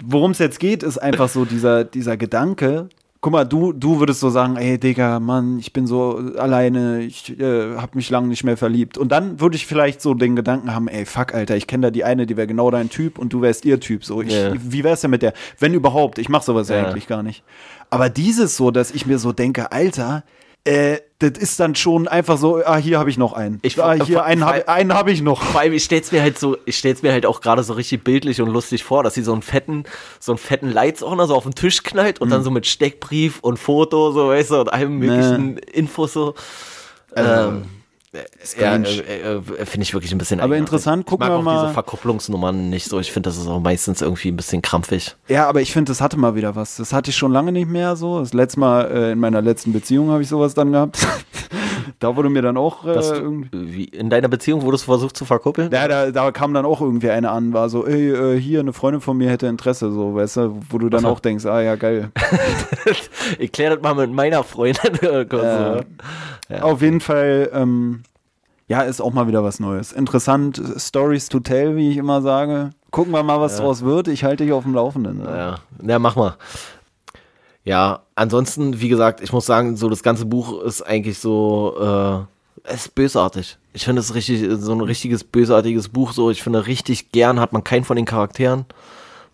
Worum es jetzt geht, ist einfach so dieser, dieser Gedanke. Guck mal, du, du würdest so sagen, ey Digga, Mann, ich bin so alleine, ich äh, hab mich lange nicht mehr verliebt. Und dann würde ich vielleicht so den Gedanken haben, ey, fuck, Alter, ich kenne da die eine, die wäre genau dein Typ und du wärst ihr Typ. So, ich, Ja. wie wär's denn mit der? Wenn überhaupt, ich mach sowas Ja. eigentlich gar nicht. Aber dieses so, dass ich mir so denke, Alter, äh, das ist dann schon einfach so, ah, hier habe ich noch einen. Ich- ah, hier einen habe einen hab ich noch. Vor allem, ich stell's mir halt so, ich stell's mir halt auch gerade so richtig bildlich und lustig vor, dass sie so einen fetten, so einen fetten Leitsordner so auf den Tisch knallt und dann so mit Steckbrief und Foto, so weißt du, und allem möglichen Infos so. Ähm, ja, strange. äh, äh, finde ich wirklich ein bisschen Aber eigenartig. interessant, ich gucken mag wir auch mal- diese Verkupplungsnummern nicht so. Ich finde, das ist auch meistens irgendwie ein bisschen krampfig. Ja, aber ich finde, das hatte mal wieder was. Das hatte ich schon lange nicht mehr so. Das letzte Mal äh, in meiner letzten Beziehung habe ich sowas dann gehabt. da wurde mir dann auch äh, Dass irgendwie. in deiner Beziehung wurdest du versucht zu verkuppeln? Ja, da, da kam dann auch irgendwie eine an, war so, ey, äh, hier, eine Freundin von mir hätte Interesse, so, weißt du, wo du dann auch denkst, ah ja, geil. ich kläre das mal mit meiner Freundin. Äh, Ja. Auf jeden Fall, ähm, ja, ist auch mal wieder was Neues. Interessant, Stories to tell, wie ich immer sage. Gucken wir mal, was draus wird. Ich halte dich auf dem Laufenden. Ja, ja, mach mal. Ja, ansonsten, wie gesagt, ich muss sagen, so das ganze Buch ist eigentlich so, äh, es ist bösartig. Ich finde es richtig, so ein richtiges bösartiges Buch. So, ich finde richtig gern hat man keinen von den Charakteren.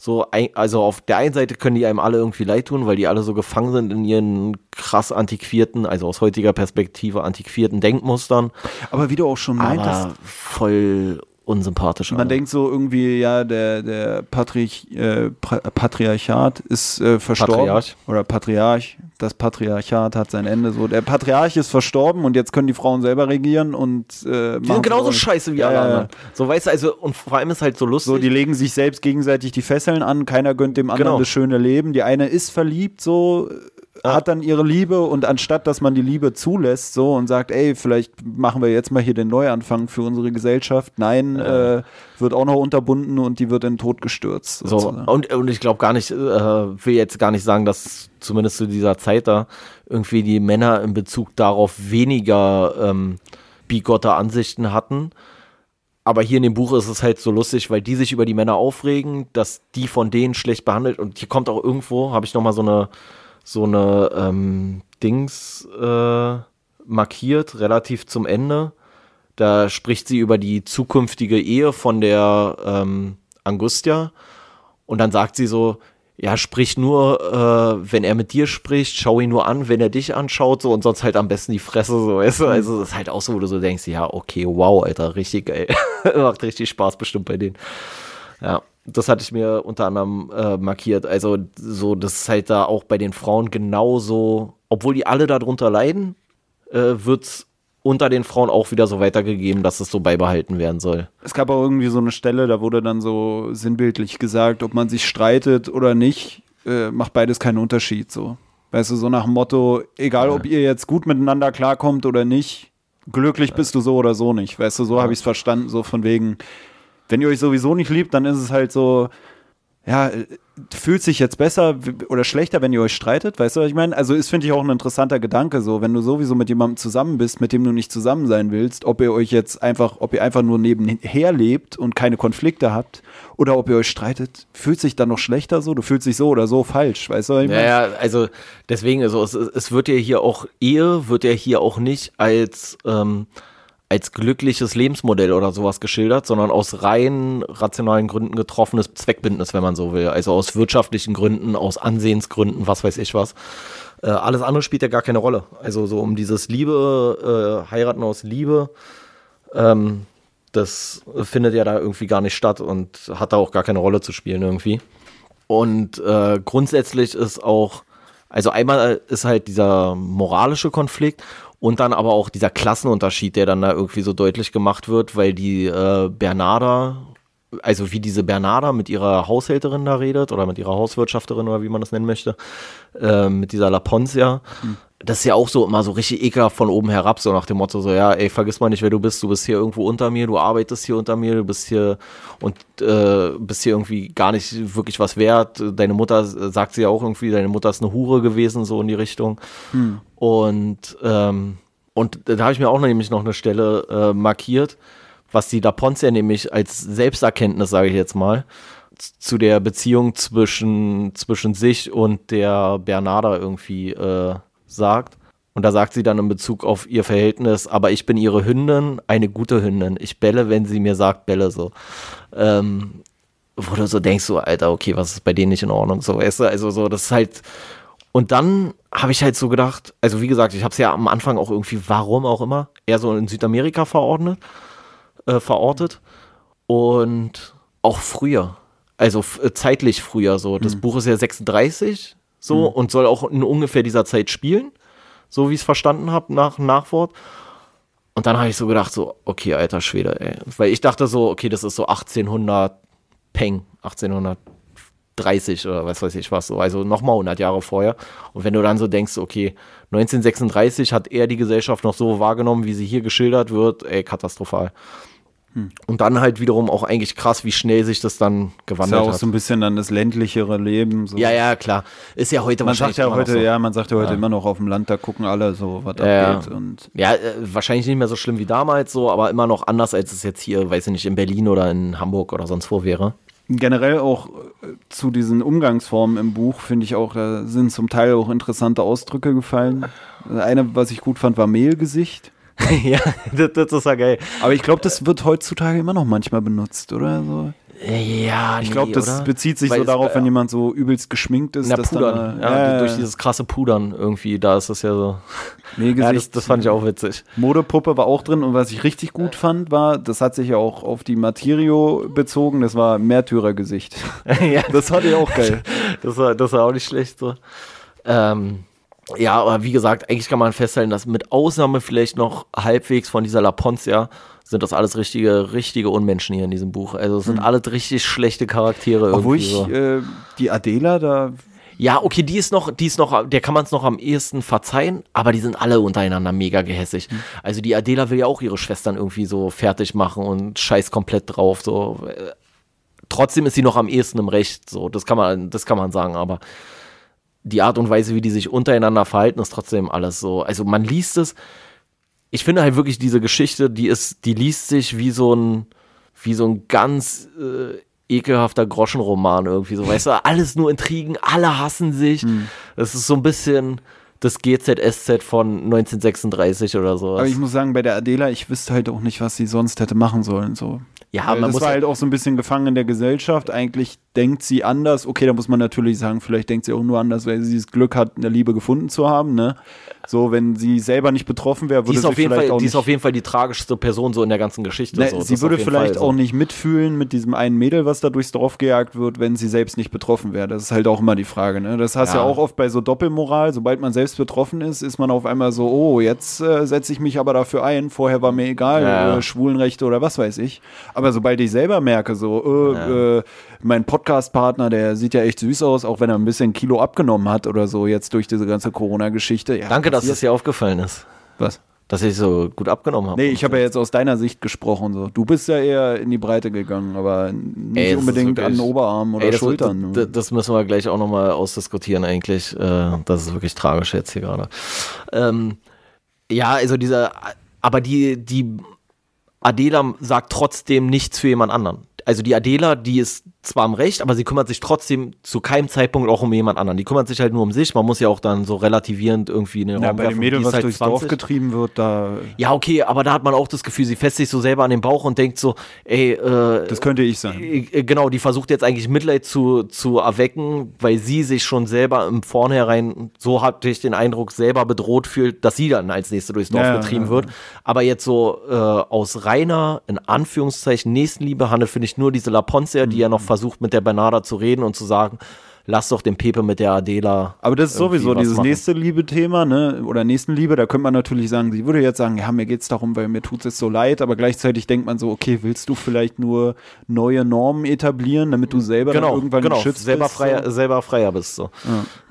So, also auf der einen Seite können die einem alle irgendwie leid tun, weil die alle so gefangen sind in ihren krass antiquierten, also aus heutiger Perspektive antiquierten Denkmustern. Aber wie du auch schon meintest. Voll unsympathisch. Man denkt so irgendwie, ja, der, der Patrich, äh, Patriarchat ist äh, verstorben. Patriarch. Oder Patriarch. Das Patriarchat hat sein Ende. So, der Patriarch ist verstorben und jetzt können die Frauen selber regieren und äh, Die sind genauso scheiße wie alle anderen. So, weißt du, also, und vor allem ist halt so lustig. So, die legen sich selbst gegenseitig die Fesseln an, keiner gönnt dem anderen genau. das schöne Leben. Die eine ist verliebt, so ja. hat dann ihre Liebe und anstatt, dass man die Liebe zulässt so und sagt, ey, vielleicht machen wir jetzt mal hier den Neuanfang für unsere Gesellschaft, nein, ja. äh, wird auch noch unterbunden und die wird in den Tod gestürzt. So, und, und ich glaube gar nicht, äh, will jetzt gar nicht sagen, dass zumindest zu dieser Zeit da irgendwie die Männer in Bezug darauf weniger ähm, bigotte Ansichten hatten. Aber hier in dem Buch ist es halt so lustig, weil die sich über die Männer aufregen, dass die von denen schlecht behandelt. Und hier kommt auch irgendwo, habe ich nochmal so eine so eine ähm, Dings äh, markiert, relativ zum Ende. Da spricht sie über die zukünftige Ehe von der ähm, Angustia. Und dann sagt sie so, ja, sprich nur, äh, wenn er mit dir spricht, schau ihn nur an, wenn er dich anschaut, so und sonst halt am besten die Fresse, so, weißt du? Also, das ist halt auch so, wo du so denkst, ja, okay, wow, Alter, richtig geil. Macht richtig Spaß bestimmt bei denen. Ja das hatte ich mir unter anderem äh, markiert. Also so, das ist halt da auch bei den Frauen genauso, obwohl die alle darunter leiden, äh, wird es unter den Frauen auch wieder so weitergegeben, dass es so beibehalten werden soll. Es gab auch irgendwie so eine Stelle, da wurde dann so sinnbildlich gesagt, ob man sich streitet oder nicht, äh, macht beides keinen Unterschied. So, weißt du, so nach dem Motto, egal ja. ob ihr jetzt gut miteinander klarkommt oder nicht, glücklich bist du so oder so nicht. Weißt du, so ja. habe ich es verstanden, so von wegen wenn ihr euch sowieso nicht liebt, dann ist es halt so, ja, fühlt sich jetzt besser oder schlechter, wenn ihr euch streitet, weißt du, was ich meine? Also ist, finde ich, auch ein interessanter Gedanke, so, wenn du sowieso mit jemandem zusammen bist, mit dem du nicht zusammen sein willst, ob ihr euch jetzt einfach, ob ihr einfach nur nebenher lebt und keine Konflikte habt oder ob ihr euch streitet, fühlt sich dann noch schlechter so, du fühlst dich so oder so falsch, weißt du, was ich meine? Ja, ja, also deswegen, also es, es wird ja hier auch, Ehe wird ja hier auch nicht als, ähm, als glückliches Lebensmodell oder sowas geschildert, sondern aus rein rationalen Gründen getroffenes Zweckbündnis, wenn man so will. Also aus wirtschaftlichen Gründen, aus Ansehensgründen, was weiß ich was. Äh, alles andere spielt ja gar keine Rolle. Also so um dieses Liebe, äh, Heiraten aus Liebe, ähm, das findet ja da irgendwie gar nicht statt und hat da auch gar keine Rolle zu spielen irgendwie. Und äh, grundsätzlich ist auch, also einmal ist halt dieser moralische Konflikt und dann aber auch dieser Klassenunterschied, der dann da irgendwie so deutlich gemacht wird, weil die äh, Bernarda, also wie diese Bernarda mit ihrer Haushälterin da redet oder mit ihrer Hauswirtschafterin oder wie man das nennen möchte, äh, mit dieser La Poncia, mhm das ist ja auch so immer so richtig ekelhaft von oben herab, so nach dem Motto, so, ja, ey, vergiss mal nicht, wer du bist, du bist hier irgendwo unter mir, du arbeitest hier unter mir, du bist hier und äh, bist hier irgendwie gar nicht wirklich was wert. Deine Mutter, sagt sie ja auch irgendwie, deine Mutter ist eine Hure gewesen, so in die Richtung. Hm. Und, ähm, und da habe ich mir auch nämlich noch eine Stelle äh, markiert, was die Da Ponce nämlich als Selbsterkenntnis, sage ich jetzt mal, zu der Beziehung zwischen, zwischen sich und der Bernarda irgendwie äh, sagt. Und da sagt sie dann in Bezug auf ihr Verhältnis, aber ich bin ihre Hündin, eine gute Hündin. Ich bälle, wenn sie mir sagt, bälle so. Ähm, wo du so denkst, so, Alter, okay, was ist bei denen nicht in Ordnung? So, weißt du, also so, das ist halt. Und dann habe ich halt so gedacht, also wie gesagt, ich habe es ja am Anfang auch irgendwie, warum auch immer, eher so in Südamerika verordnet, äh, verortet. Und auch früher, also zeitlich früher so. Das mhm. Buch ist ja 36, so mhm. und soll auch in ungefähr dieser Zeit spielen, so wie ich es verstanden habe nach Nachwort. Und dann habe ich so gedacht, so, okay, alter Schwede, ey. Weil ich dachte so, okay, das ist so 1800 Peng, 1830 oder was weiß ich was so, also nochmal 100 Jahre vorher. Und wenn du dann so denkst, okay, 1936 hat er die Gesellschaft noch so wahrgenommen, wie sie hier geschildert wird, ey, katastrophal. Hm. Und dann halt wiederum auch eigentlich krass, wie schnell sich das dann gewandelt hat. Ist ja auch hat. so ein bisschen dann das ländlichere Leben. So. Ja, ja, klar. Ist ja heute man wahrscheinlich sagt ja heute, so. Ja, man sagt ja heute ja. immer noch auf dem Land, da gucken alle so, was ja, abgeht. Und ja, äh, wahrscheinlich nicht mehr so schlimm wie damals so, aber immer noch anders, als es jetzt hier, weiß ich nicht, in Berlin oder in Hamburg oder sonst wo wäre. Generell auch äh, zu diesen Umgangsformen im Buch finde ich auch, da sind zum Teil auch interessante Ausdrücke gefallen. Eine, was ich gut fand, war Mehlgesicht. ja, das, das, ist ja geil. Aber ich glaube, das wird heutzutage immer noch manchmal benutzt, oder so? Ja, Ich glaube, das oder? bezieht sich Weil so darauf, wenn jemand so übelst geschminkt ist. Na, dass Pudern. Dann, ja, äh, durch dieses krasse Pudern irgendwie, da ist das ja so. nee, Ja, das, Gesicht. das fand ich auch witzig. Modepuppe war auch drin und was ich richtig gut fand, war, das hat sich ja auch auf die Materio bezogen, das war Märtyrergesicht. ja, Das fand ich auch geil. das war, das war auch nicht schlecht so. Ähm, ja, aber wie gesagt, eigentlich kann man feststellen, dass mit Ausnahme vielleicht noch halbwegs von dieser La Poncia sind das alles richtige, richtige Unmenschen hier in diesem Buch. Also es sind alles richtig schlechte Charaktere Hm. Obwohl ich so. äh, die Adela da, Ja, okay, die ist noch, die ist noch, der kann man es noch am ehesten verzeihen, aber die sind alle untereinander mega gehässig. Also die Adela will ja auch ihre Schwestern irgendwie so fertig machen und scheiß komplett drauf. So. Äh, Trotzdem ist sie noch am ehesten im Recht, so, das kann man, das kann man sagen, aber die Art und Weise, wie die sich untereinander verhalten, ist trotzdem alles so. Also man liest es. Ich finde halt wirklich diese Geschichte, die ist, die liest sich wie so ein, wie so ein ganz äh, ekelhafter Groschenroman irgendwie so. Weißt du, alles nur Intrigen, alle hassen sich. Das ist so ein bisschen das GZSZ von 1936 oder so. aber ich muss sagen, bei der Adela, ich wüsste halt auch nicht, was sie sonst hätte machen sollen. So. ja, Weil man das muss war halt auch so ein bisschen gefangen in der Gesellschaft. Eigentlich denkt sie anders. Okay, da muss man natürlich sagen, vielleicht denkt sie auch nur anders, weil sie das Glück hat, eine Liebe gefunden zu haben. Ne? So, wenn sie selber nicht betroffen wäre, würde ist, sie auf jeden vielleicht Fall, auch die ist auf jeden Fall die tragischste Person so in der ganzen Geschichte. Ne, so. Das sie würde vielleicht Fall so. auch nicht mitfühlen mit diesem einen Mädel, was da durchs Dorf gejagt wird, wenn sie selbst nicht betroffen wäre. Das ist halt auch immer die Frage. Ne? Das hast du ja. Ja. auch oft bei so Doppelmoral. Sobald man selbst betroffen ist, ist man auf einmal so, oh, jetzt äh, setze ich mich aber dafür ein. Vorher war mir egal, Ja. äh, Schwulenrechte oder was weiß ich. Aber sobald ich selber merke, so, äh, äh, mein Podcast-Partner, der sieht ja echt süß aus, auch wenn er ein bisschen Kilo abgenommen hat oder so, jetzt durch diese ganze Corona-Geschichte. Ja, Danke, dass es dir aufgefallen ist. Was? Dass ich so gut abgenommen habe. Nee, ich habe ja jetzt aus deiner Sicht gesprochen. So. Du bist ja eher in die Breite gegangen, aber nicht Ey, das unbedingt wirklich- an den Oberarm oder Ey, das, Schultern. Das, das müssen wir gleich auch nochmal ausdiskutieren eigentlich. Äh, das ist wirklich tragisch jetzt hier gerade. Ähm, ja, also dieser, aber die, die Adela sagt trotzdem nichts für jemand anderen. Also die Adela, die ist zwar im Recht, aber sie kümmert sich trotzdem zu keinem Zeitpunkt auch um jemand anderen. Die kümmert sich halt nur um sich. Man muss ja auch dann so relativierend irgendwie in den ja, bei dem Mädel, was halt durchs Dorf 20. getrieben wird, da. Ja, okay, aber da hat man auch das Gefühl, sie fässt sich so selber an den Bauch und denkt so, ey, äh, Das könnte ich sein. äh, Genau, die versucht jetzt eigentlich Mitleid zu, zu erwecken, weil sie sich schon selber im Vornherein, so hatte ich den Eindruck, selber bedroht fühlt, dass sie dann als Nächste durchs Dorf Ja, getrieben ja, wird. Aber jetzt so äh, aus reiner, in Anführungszeichen, Nächstenliebe handelt, finde ich nur diese La Poncia, die ja noch. Versucht, mit der Bernarda zu reden und zu sagen, lass doch den Pepe mit der Adela. Aber das ist sowieso dieses machen. nächste Liebe-Thema, ne? Oder Nächstenliebe, da könnte man natürlich sagen, sie würde jetzt sagen, ja, mir geht's darum, weil mir tut es so leid, aber gleichzeitig denkt man so, okay, willst du vielleicht nur neue Normen etablieren, damit du selber Genau, irgendwann genau, geschützt selber, bist? freier, so? selber freier bist. So.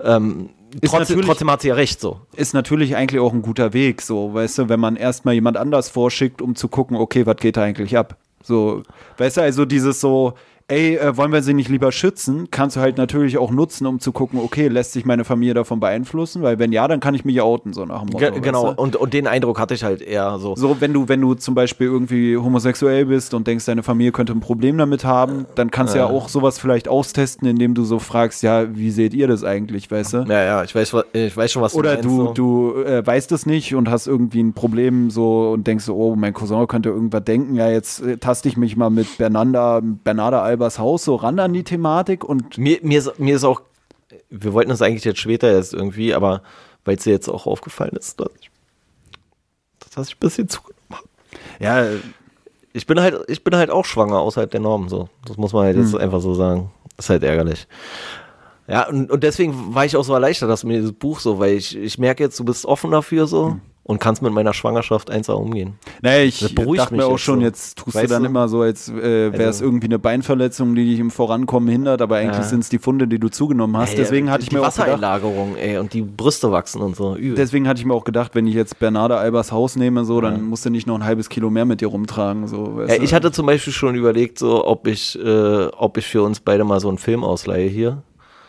Ähm, Ist trotzdem, trotzdem hat sie ja recht so. ist natürlich eigentlich auch ein guter Weg, so, weißt du, wenn man erstmal jemand anders vorschickt, um zu gucken, okay, was geht da eigentlich ab? So, weißt du, also dieses so, ey, äh, wollen wir sie nicht lieber schützen, kannst du halt natürlich auch nutzen, um zu gucken, okay, lässt sich meine Familie davon beeinflussen, weil wenn ja, dann kann ich mich ja outen, so nach dem Motto. Ge weißt genau, du? und, und den Eindruck hatte ich halt eher so. So, wenn du, wenn du zum Beispiel irgendwie homosexuell bist und denkst, deine Familie könnte ein Problem damit haben, dann kannst du ja auch sowas vielleicht austesten, indem du so fragst, ja, wie seht ihr das eigentlich, weißt du? Ja, ja, ich weiß, ich weiß schon, was Oder du meinst. du, so. du äh, weißt es nicht und hast irgendwie ein Problem so und denkst so, oh, mein Cousin könnte irgendwas denken, ja, jetzt äh, taste ich mich mal mit Bernanda, Bernarda Albers Haus so ran an die Thematik und Mir, mir, ist, mir ist auch, wir wollten das eigentlich jetzt später erst irgendwie, aber weil es dir jetzt auch aufgefallen ist, dass, dass ich ein bisschen zugenommen habe. ja, Ich bin halt, ich bin halt auch schwanger außerhalb der Norm, so. Das muss man halt Hm. jetzt einfach so sagen. ist halt ärgerlich. Ja, und, und deswegen war ich auch so erleichtert, dass mir dieses Buch so, weil ich, ich merke jetzt, du bist offen dafür so Hm. Und kannst mit meiner Schwangerschaft einfach umgehen. naja, ich Das beruhigt dachte mir auch schon, so. jetzt tust Weißt du dann du? immer so, als äh, wäre es Also- irgendwie eine Beinverletzung, die dich im Vorankommen hindert, aber eigentlich Ja. sind es die Funde, die du zugenommen hast. Ey, deswegen hatte ich mir auch gedacht, ey, und die Brüste wachsen und so. Übel. deswegen hatte ich mir auch gedacht, wenn ich jetzt Bernarda Albers Haus nehme, so, dann musst du nicht noch ein halbes Kilo mehr mit dir rumtragen. So, Ja, ich hatte zum Beispiel schon überlegt, so, ob ich, äh, ob ich für uns beide mal so einen Film ausleihe hier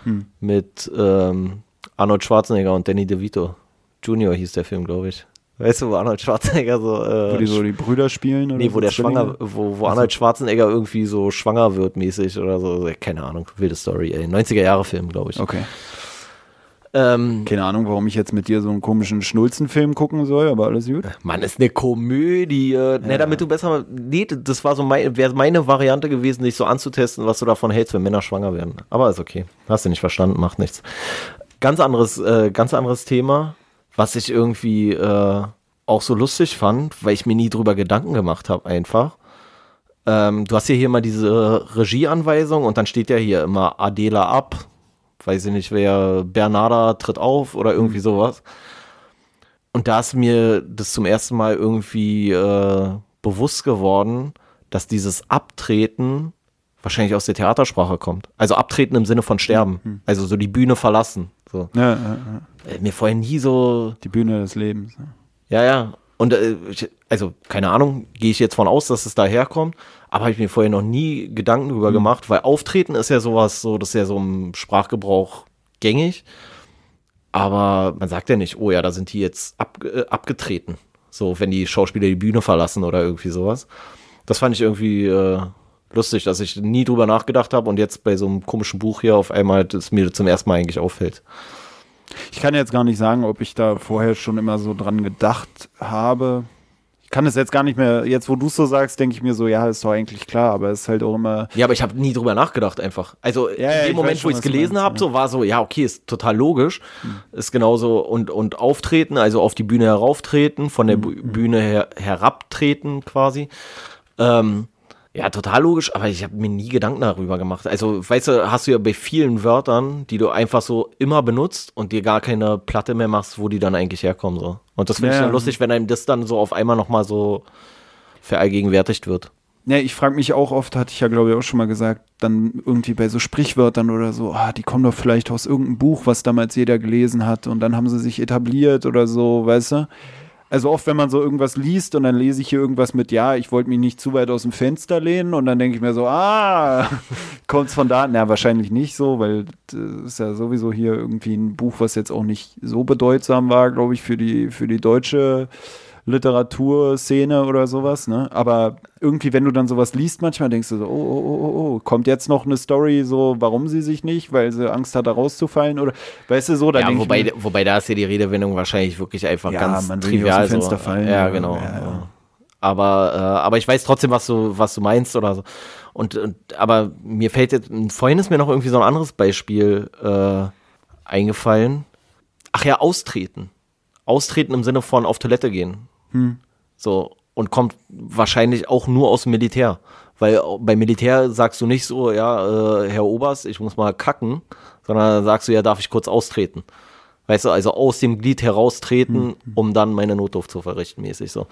Hm. mit ähm, Arnold Schwarzenegger und Danny DeVito. Junior hieß der Film, glaube ich. Weißt du, wo Arnold Schwarzenegger so, äh, wo die so die Brüder spielen oder nee, wo so der schwanger, wo, wo Arnold Schwarzenegger irgendwie so schwanger wird mäßig oder so, keine Ahnung, wilde Story, ey, 90er Jahre Film, glaube ich. Okay. Ähm, Keine Ahnung, warum ich jetzt mit dir so einen komischen Schnulzenfilm gucken soll, aber alles gut. Mann, ist eine Komödie. Ja. Ne, damit du besser. Nee, das war so mein, wäre meine Variante gewesen, dich so anzutesten, was du davon hältst, wenn Männer schwanger werden. Aber ist okay. Hast du nicht verstanden, macht nichts. Ganz anderes, äh, ganz anderes Thema, was ich irgendwie äh, auch so lustig fand, weil ich mir nie drüber Gedanken gemacht habe, einfach. Ähm, du hast ja hier mal diese Regieanweisung und dann steht ja hier immer Adela ab, weiß ich nicht, wer Bernarda tritt auf oder irgendwie mhm. sowas. Und da ist mir das zum ersten Mal irgendwie äh, bewusst geworden, dass dieses Abtreten wahrscheinlich aus der Theatersprache kommt. Also abtreten im Sinne von sterben. Mhm. Also so die Bühne verlassen. So. Ja, ja, ja. Äh, mir vorher nie so. Die Bühne des Lebens. Ja, ja. Und äh, also, keine Ahnung, gehe ich jetzt von aus, dass es daherkommt, aber habe ich mir vorher noch nie Gedanken drüber mhm. gemacht, weil Auftreten ist ja sowas, so, das ist ja so im Sprachgebrauch gängig. Aber man sagt ja nicht, oh ja, da sind die jetzt ab, äh, abgetreten. So, wenn die Schauspieler die Bühne verlassen oder irgendwie sowas. Das fand ich irgendwie äh, lustig, dass ich nie drüber nachgedacht habe und jetzt bei so einem komischen Buch hier auf einmal das mir zum ersten Mal eigentlich auffällt. Ich kann jetzt gar nicht sagen, ob ich da vorher schon immer so dran gedacht habe. Ich kann es jetzt gar nicht mehr, jetzt wo du es so sagst, denke ich mir so, ja, ist doch eigentlich klar, aber es ist halt auch immer. Ja, aber ich habe nie drüber nachgedacht einfach. Also ja, in dem ja, Moment, schon, wo ich es gelesen habe, so war so, ja, okay, ist total logisch. Hm. Ist genauso und, und auftreten, also auf die Bühne herauftreten, von der hm. Bühne her, herabtreten quasi. Ähm, ja, total logisch, aber ich habe mir nie Gedanken darüber gemacht. Also, weißt du, hast du ja bei vielen Wörtern, die du einfach so immer benutzt und dir gar keine Platte mehr machst, wo die dann eigentlich herkommen. So. Und das finde ja, ich dann lustig, wenn einem das dann so auf einmal nochmal so verallgegenwärtigt wird. Ja, ich frage mich auch oft, hatte ich ja glaube ich auch schon mal gesagt, dann irgendwie bei so Sprichwörtern oder so, ah, die kommen doch vielleicht aus irgendeinem Buch, was damals jeder gelesen hat und dann haben sie sich etabliert oder so, weißt du? Also oft, wenn man so irgendwas liest und dann lese ich hier irgendwas mit, ja, ich wollte mich nicht zu weit aus dem Fenster lehnen und dann denke ich mir so, ah, kommt es von da? Na, wahrscheinlich nicht so, weil das ist ja sowieso hier irgendwie ein Buch, was jetzt auch nicht so bedeutsam war, glaube ich, für die, für die deutsche Literaturszene oder sowas, ne? Aber irgendwie, wenn du dann sowas liest, manchmal denkst du so, oh, oh, oh, oh, oh, kommt jetzt noch eine Story so, warum sie sich nicht, weil sie Angst hat, da rauszufallen oder, weißt du, so, da ja, wobei, mir, wobei da ist ja die Redewendung wahrscheinlich wirklich einfach ja, ganz man trivial. Will Fenster so. fallen. Ja, genau. Ja, ja. Aber, äh, aber ich weiß trotzdem, was du, was du meinst oder so. Und, und aber mir fällt jetzt, vorhin ist mir noch irgendwie so ein anderes Beispiel äh, eingefallen. Ach ja, austreten. Austreten im Sinne von auf Toilette gehen. Hm. So, und kommt wahrscheinlich auch nur aus dem Militär. Weil beim Militär sagst du nicht so, ja, äh, Herr Oberst, ich muss mal kacken, sondern sagst du, ja, darf ich kurz austreten. Weißt du, also aus dem Glied heraustreten, hm. um dann meine Notdurft zu verrichten, mäßig so.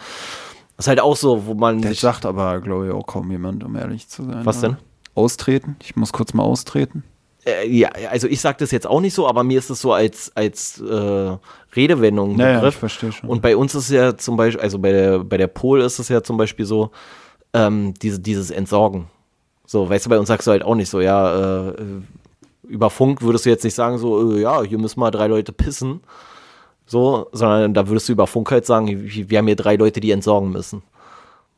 Das ist halt auch so, wo man. Das sagt aber, glaube ich, auch kaum jemand, um ehrlich zu sein. Was denn? Austreten. Ich muss kurz mal austreten. Äh, ja, also ich sage das jetzt auch nicht so, aber mir ist es so als, als äh, Redewendung naja, Begriff. ich verstehe schon. Und bei uns ist es ja zum Beispiel, also bei der, bei der Pol ist es ja zum Beispiel so, ähm, diese, dieses Entsorgen. So, weißt du, bei uns sagst du halt auch nicht so, ja, äh, über Funk würdest du jetzt nicht sagen, so, äh, ja, hier müssen mal drei Leute pissen. So, sondern da würdest du über Funk halt sagen, wir haben hier drei Leute, die entsorgen müssen.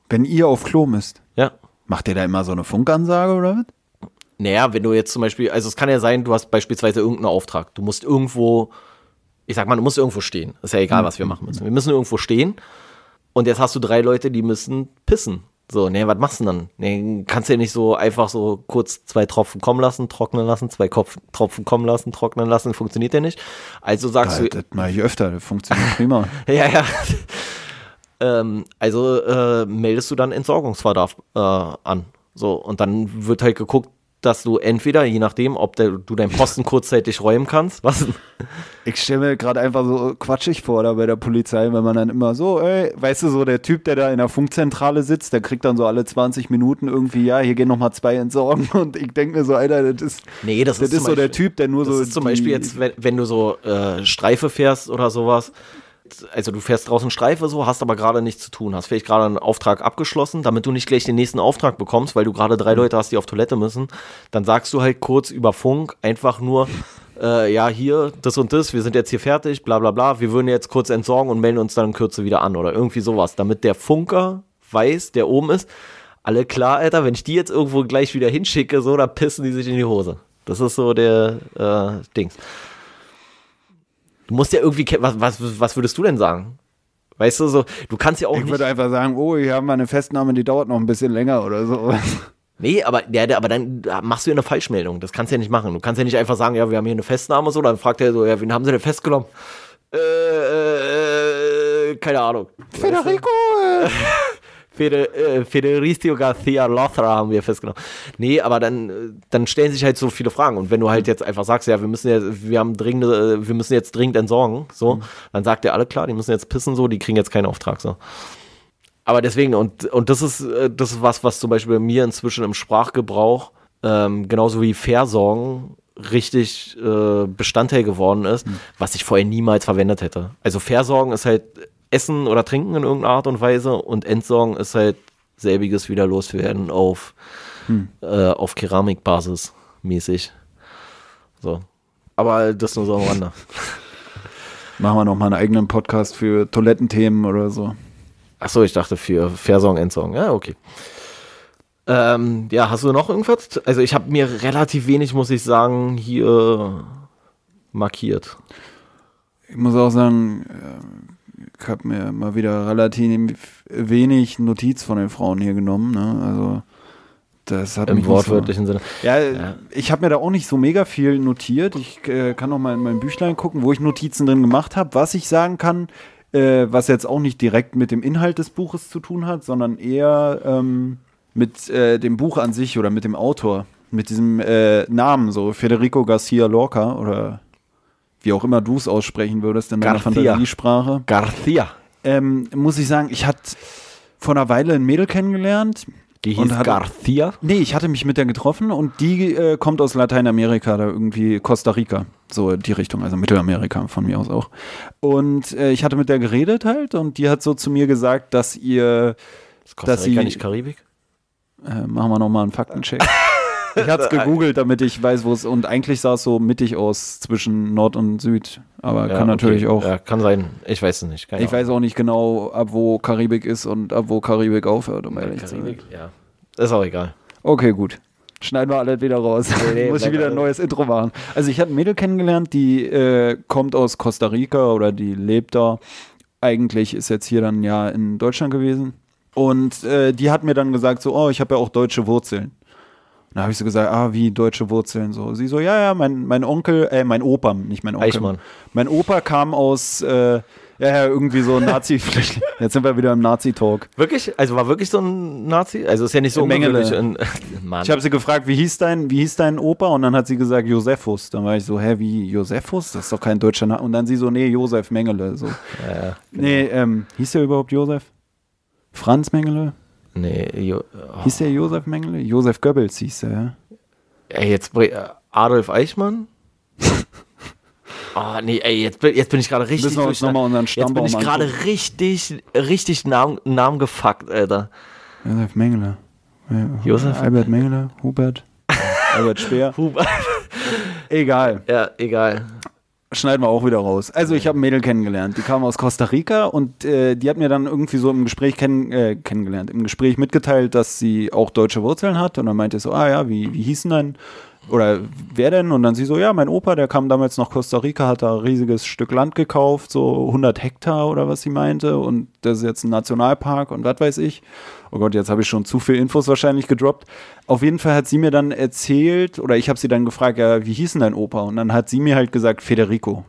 Wenn ihr auf Klo müsst? Ja. Macht ihr da immer so eine Funkansage oder was? Naja, wenn du jetzt zum Beispiel, also es kann ja sein, du hast beispielsweise irgendeinen Auftrag. Du musst irgendwo, ich sag mal, du musst irgendwo stehen. Ist ja egal, was wir machen müssen. Wir müssen irgendwo stehen und jetzt hast du drei Leute, die müssen pissen. So, nee, was machst du denn dann? Nee, kannst du ja nicht so einfach so kurz zwei Tropfen kommen lassen, trocknen lassen, zwei Kopf, Tropfen kommen lassen, trocknen lassen, funktioniert ja nicht. Also sagst ja, du. Das mache ich öfter, das funktioniert prima. ja, ja. ähm, also äh, meldest du dann Entsorgungsverdarf äh, an. So, und dann wird halt geguckt, dass du entweder, je nachdem, ob der, du deinen Posten kurzzeitig räumen kannst, was? Ich stelle mir gerade einfach so quatschig vor da bei der Polizei, wenn man dann immer so, ey, weißt du, so der Typ, der da in der Funkzentrale sitzt, der kriegt dann so alle 20 Minuten irgendwie, ja, hier gehen nochmal zwei entsorgen und ich denke mir so, Alter, das ist, nee, das, das ist, ist so Beispiel, der Typ, der nur das so. Das ist zum Beispiel jetzt, wenn, wenn du so äh, Streife fährst oder sowas, also du fährst draußen Streife so, hast aber gerade nichts zu tun, hast vielleicht gerade einen Auftrag abgeschlossen, damit du nicht gleich den nächsten Auftrag bekommst, weil du gerade drei mhm. Leute hast, die auf Toilette müssen, dann sagst du halt kurz über Funk einfach nur, äh, ja, hier, das und das, wir sind jetzt hier fertig, bla bla bla, wir würden jetzt kurz entsorgen und melden uns dann in Kürze wieder an oder irgendwie sowas, damit der Funker weiß, der oben ist, alle klar, Alter, wenn ich die jetzt irgendwo gleich wieder hinschicke, so, da pissen die sich in die Hose. Das ist so der äh, Dings. Du musst ja irgendwie, was, was, was würdest du denn sagen? Weißt du, so, du kannst ja auch Ich nicht. würde einfach sagen, oh, hier haben wir eine Festnahme, die dauert noch ein bisschen länger oder so. Nee, aber, ja, aber dann machst du ja eine Falschmeldung. Das kannst du ja nicht machen. Du kannst ja nicht einfach sagen, ja, wir haben hier eine Festnahme so, dann fragt er so, ja, wen haben sie denn festgenommen? Äh, äh, äh, keine Ahnung. Federico! Fede, äh, Federicio Garcia Lothra haben wir festgenommen. Nee, aber dann, dann stellen sich halt so viele Fragen. Und wenn du halt jetzt einfach sagst, ja, wir müssen ja, wir haben dringende, äh, wir müssen jetzt dringend entsorgen, so, dann sagt der alle klar, die müssen jetzt pissen, so, die kriegen jetzt keinen Auftrag, so. Aber deswegen, und, und das ist, äh, das ist was, was zum Beispiel bei mir inzwischen im Sprachgebrauch, ähm, genauso wie Versorgen, richtig äh, Bestandteil geworden ist, was ich vorher niemals verwendet hätte. Also Versorgen ist halt Essen oder Trinken in irgendeiner Art und Weise und Entsorgen ist halt selbiges wieder loswerden auf, äh, auf Keramikbasis mäßig. So. Aber das nur so am Rande. Machen wir noch mal einen eigenen Podcast für Toilettenthemen oder so. Achso, ich dachte für Versorgen, Entsorgen. Ja, okay. Ähm, ja, hast du noch irgendwas? Also ich habe mir relativ wenig, muss ich sagen, hier markiert. Ich muss auch sagen, äh, ich habe mir mal wieder relativ wenig Notiz von den Frauen hier genommen. Ne? Also das hat Im wortwörtlichen Sinne. So, ja, Ja. ich habe mir da auch nicht so mega viel notiert. Ich äh, kann noch mal in mein Büchlein gucken, wo ich Notizen drin gemacht habe. Was ich sagen kann, äh, was jetzt auch nicht direkt mit dem Inhalt des Buches zu tun hat, sondern eher ähm, mit äh, dem Buch an sich oder mit dem Autor, mit diesem äh, Namen, so Federico Garcia Lorca oder wie auch immer du es aussprechen würdest in deiner Garcia. Fantasiesprache. Garcia. Ähm, muss ich sagen, ich hatte vor einer Weile ein Mädel kennengelernt. Die hieß hat- Garcia. Nee, ich hatte mich mit der getroffen und die äh, kommt aus Lateinamerika, da irgendwie Costa Rica, so die Richtung, also Mittelamerika von mir aus auch. Und äh, ich hatte mit der geredet halt und die hat so zu mir gesagt, dass ihr, Ist Costa Dass Rica sie- nicht Karibik? äh, machen wir nochmal einen Faktencheck. ich hatte es gegoogelt, damit ich weiß, wo es, und eigentlich sah es so mittig aus zwischen Nord und Süd, aber Ja, kann natürlich okay. auch. Ja, kann sein. Ich weiß es nicht. Keine Ich weiß auch nicht genau, ab wo Karibik ist und ab wo Karibik aufhört, um Ahnung. ehrlich zu sein. Karibik? Ja. Ist auch egal. Okay, gut. Schneiden wir alles wieder raus. nee, Muss ich wieder ein neues Intro machen. Also ich habe ein Mädel kennengelernt, die äh, kommt aus Costa Rica oder die lebt da. Eigentlich ist jetzt hier dann Jahr in Deutschland gewesen. Und äh, die hat mir dann gesagt so, oh, ich habe ja auch deutsche Wurzeln. Da habe ich so gesagt, ah, wie deutsche Wurzeln so. Sie so, ja, ja, mein, mein Onkel, äh, mein Opa, nicht mein Onkel. Eichmann. Mein Opa kam aus, äh, ja, ja, irgendwie so ein nazi Jetzt sind wir wieder im Nazi-Talk. Wirklich? Also war wirklich so ein Nazi? Also ist ja nicht so Mengele. Ich habe sie gefragt, wie hieß dein, wie hieß dein Opa? Und dann hat sie gesagt Josephus. Dann war ich so, hä, wie Josephus? Das ist doch kein deutscher Name. Und dann sie so, nee, Josef Mengele. So. ja, Nee, ähm, hieß der überhaupt Josef? Franz Mengele? Nee, jo, oh. Hieß der Josef Mengele? Josef Goebbels hieß der, ja? Ey, jetzt äh, Adolf Eichmann? Oh, nee, ey, jetzt, bin- jetzt bin ich gerade richtig Müssen wir uns durcheinander. noch mal unseren Jetzt bin Stammbaum ich gerade richtig, richtig Namen, Namen gefuckt, Alter. Josef Mengele. Josef? Albert Mengele? Hubert? Albert Speer? Huber. Egal. ja, egal. Schneiden wir auch wieder raus. Also ich habe ein Mädel kennengelernt, die kam aus Costa Rica und äh, die hat mir dann irgendwie so im Gespräch kenn äh, kennengelernt, im Gespräch mitgeteilt, dass sie auch deutsche Wurzeln hat. Und dann meinte ich so, ah ja, wie, wie hießen denn oder wer denn? Und dann sie so, ja, mein Opa, der kam damals nach Costa Rica, hat da ein riesiges Stück Land gekauft, so 100 Hektar oder was sie meinte und das ist jetzt ein Nationalpark und was weiß ich. Oh Gott, jetzt habe ich schon zu viel Infos wahrscheinlich gedroppt. Auf jeden Fall hat sie mir dann erzählt, oder ich habe sie dann gefragt, ja, wie hieß denn dein Opa? Und dann hat sie mir halt gesagt, Federico.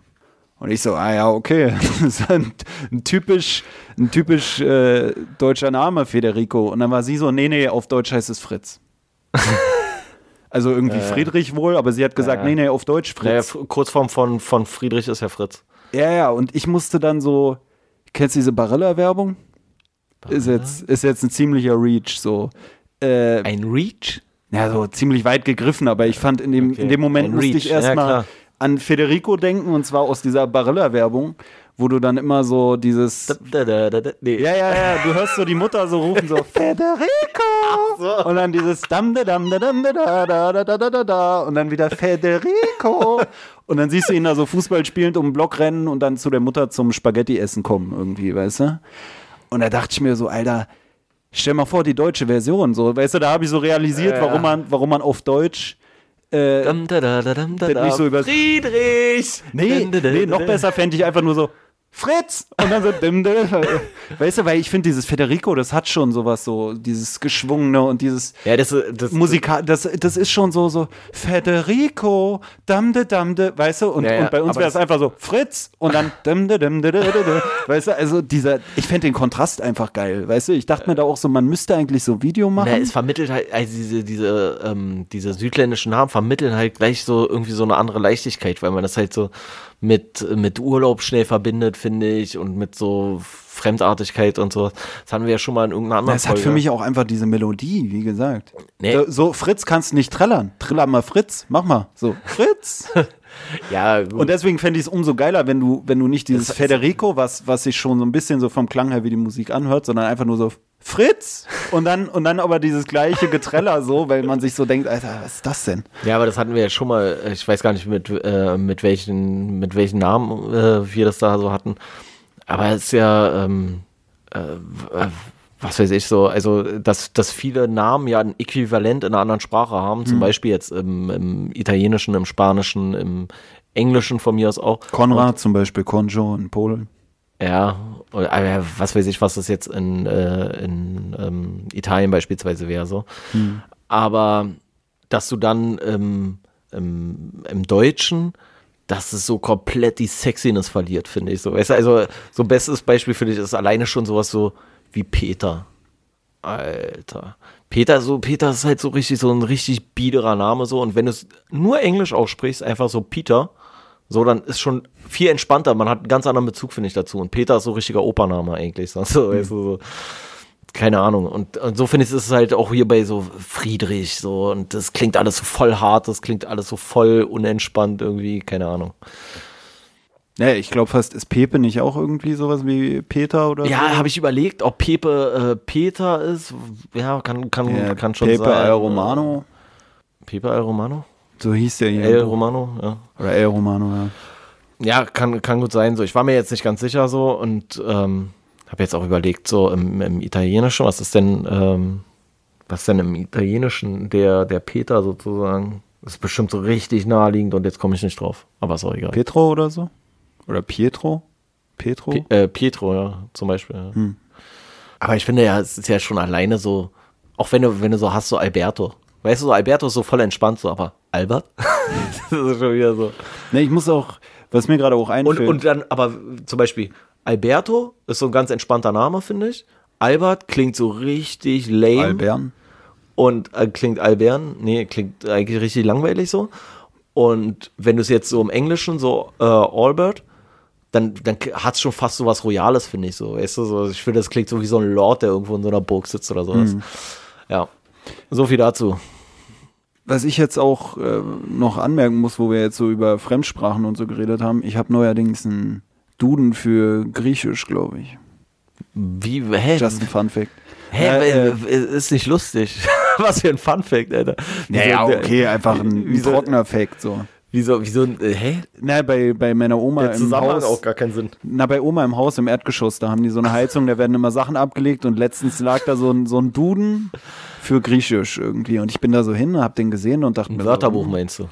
Und ich so, ah ja, okay. Das ist ein, ein typisch, ein typisch äh, deutscher Name, Federico. Und dann war sie so, nee, nee, auf Deutsch heißt es Fritz. also irgendwie Friedrich wohl, aber sie hat gesagt, Ja. nee, nee, auf Deutsch Naja, Fritz. F- Kurzform von, von Friedrich ist ja Fritz. Ja, ja, und ich musste dann so, kennst du diese Barilla-Werbung? Ist jetzt, ist jetzt ein ziemlicher Reach, so. Äh, Ein Reach? ja, so ziemlich weit gegriffen, aber ich fand in dem, Okay. in dem Moment Ein musste Reach, ich ja, erstmal klar. an Federico denken und zwar aus dieser Barilla-Werbung, wo du dann immer so dieses. Da, da, da, nee. Ja, ja, ja, du hörst so die Mutter so rufen, so Federico! So. Und dann dieses dam da dam da da da da da da da und dann wieder Federico. und dann siehst du ihn da so Fußball spielend um den Block rennen und dann zu der Mutter zum Spaghetti essen kommen irgendwie, weißt du? Und da dachte ich mir so, Alter, stell mal vor, die deutsche Version, so, weißt du, da habe ich so realisiert, ja. warum man, warum man auf Deutsch äh, dam, da, da, dam, da, nicht so über Friedrich! Nee, nee, noch besser fände ich einfach nur so Fritz! Und dann so, dim, dim. weißt du, weil ich finde, dieses Federico, das hat schon sowas so, dieses Geschwungene und dieses Ja, das, das, Musikal, das, das ist schon so, so, Federico, damde, damde, weißt du? Und, Ja, ja, und bei uns wäre es einfach so, Fritz! Und dann, damde, damde, damde, damde. weißt du, also dieser, ich fände den Kontrast einfach geil, weißt du? Ich dachte mir da auch so, man müsste eigentlich so Video machen. Na, es vermittelt halt, also diese, diese, ähm, diese südländischen Namen vermitteln halt gleich so irgendwie so eine andere Leichtigkeit, weil man das halt so mit, mit Urlaub schnell verbindet, finde ich, und mit so Fremdartigkeit und so. Das hatten wir ja schon mal in irgendeiner anderen Es hat für mich auch einfach diese Melodie, wie gesagt. Nee. So, Fritz kannst nicht trällern. Triller mal Fritz, mach mal. So, Fritz. Ja, gut. Und deswegen fände ich es umso geiler, wenn du, wenn du nicht dieses Das- Federico, was, was sich schon so ein bisschen so vom Klang her wie die Musik anhört, sondern einfach nur so Fritz und dann, und dann aber dieses gleiche Getreller so, weil man sich so denkt, Alter, was ist das denn? Ja, aber das hatten wir ja schon mal, ich weiß gar nicht mit, äh, mit, welchen, mit welchen Namen äh, wir das da so hatten. Aber es ist ja, ähm, äh, äh, was weiß ich so, also dass, dass viele Namen ja ein Äquivalent in einer anderen Sprache haben, zum Beispiel jetzt im, im Italienischen, im Spanischen, im Englischen von mir aus auch. Konrad zum Beispiel, Konjo in Polen. Ja, oder, aber was weiß ich, was das jetzt in, äh, in ähm, Italien beispielsweise wäre so. Aber dass du dann ähm, im, im Deutschen, dass es so komplett die Sexiness verliert, finde ich so. Weißt du, also so ein bestes Beispiel finde ich ist alleine schon sowas so wie Peter. Alter. Peter, so, Peter ist halt so richtig, so ein richtig biederer Name so. Und wenn du es nur Englisch aussprichst, einfach so Peter, so, dann ist schon viel entspannter. Man hat einen ganz anderen Bezug, finde ich, dazu. Und Peter ist so richtiger Opername eigentlich. So, weißt du, so. Keine Ahnung. Und, und so finde ich es halt auch hier bei so Friedrich so. Und das klingt alles so voll hart, das klingt alles so voll unentspannt irgendwie. Keine Ahnung. Ja, ich glaube fast, ist Pepe nicht auch irgendwie sowas wie Peter oder Ja, so? habe ich überlegt, ob Pepe äh, Peter ist. Ja, kann, kann, Ja, kann schon Pepe sein. El Romano. Pepe El Romano? So hieß der hier. El Romano, ja. Oder El Romano, ja. Ja, kann, kann gut sein. So, ich war mir jetzt nicht ganz sicher so und ähm, habe jetzt auch überlegt, so im, im Italienischen, was ist denn, ähm, was denn im Italienischen der, der Peter sozusagen? Das ist bestimmt so richtig naheliegend und jetzt komme ich nicht drauf. Aber ist auch egal. Petro oder so? Oder Pietro? Petro? Pi- äh, Pietro, ja, zum Beispiel. Ja. Aber ich finde ja, es ist ja schon alleine so, auch wenn du, wenn du so hast, so Alberto. Weißt du, so Alberto ist so voll entspannt, so, aber Albert? das ist schon wieder so. Ne, ich muss auch, was mir gerade auch Und, einfällt. und dann, aber zum Beispiel, Alberto ist so ein ganz entspannter Name, finde ich. Albert klingt so richtig lame Albern. und äh, klingt Albern, nee, klingt eigentlich richtig langweilig so. Und wenn du es jetzt so im Englischen so äh, Albert, dann, dann hat es schon fast so was Royales, finde ich so. Weißt du, so, ich finde, das klingt so wie so ein Lord, der irgendwo in so einer Burg sitzt oder sowas. Ja. So viel dazu. Was ich jetzt auch äh, noch anmerken muss, wo wir jetzt so über Fremdsprachen und so geredet haben, ich habe neuerdings einen Duden für Griechisch, glaube ich. Wie, hä? Just ein Fun Fact. hä, Äh, äh, ist nicht lustig. was für ein Fun-Fact, Alter. Naja, okay, einfach ein, ein trockener Fact so. Wieso, wieso, äh, hä? Na, bei, bei meiner Oma Der im Haus. auch gar keinen Sinn. Na, bei Oma im Haus im Erdgeschoss, da haben die so eine Heizung, da werden immer Sachen abgelegt und letztens lag da so ein, so ein Duden für Griechisch irgendwie. Und ich bin da so hin, hab den gesehen und dachte mir. Ein so, Wörterbuch meinst du?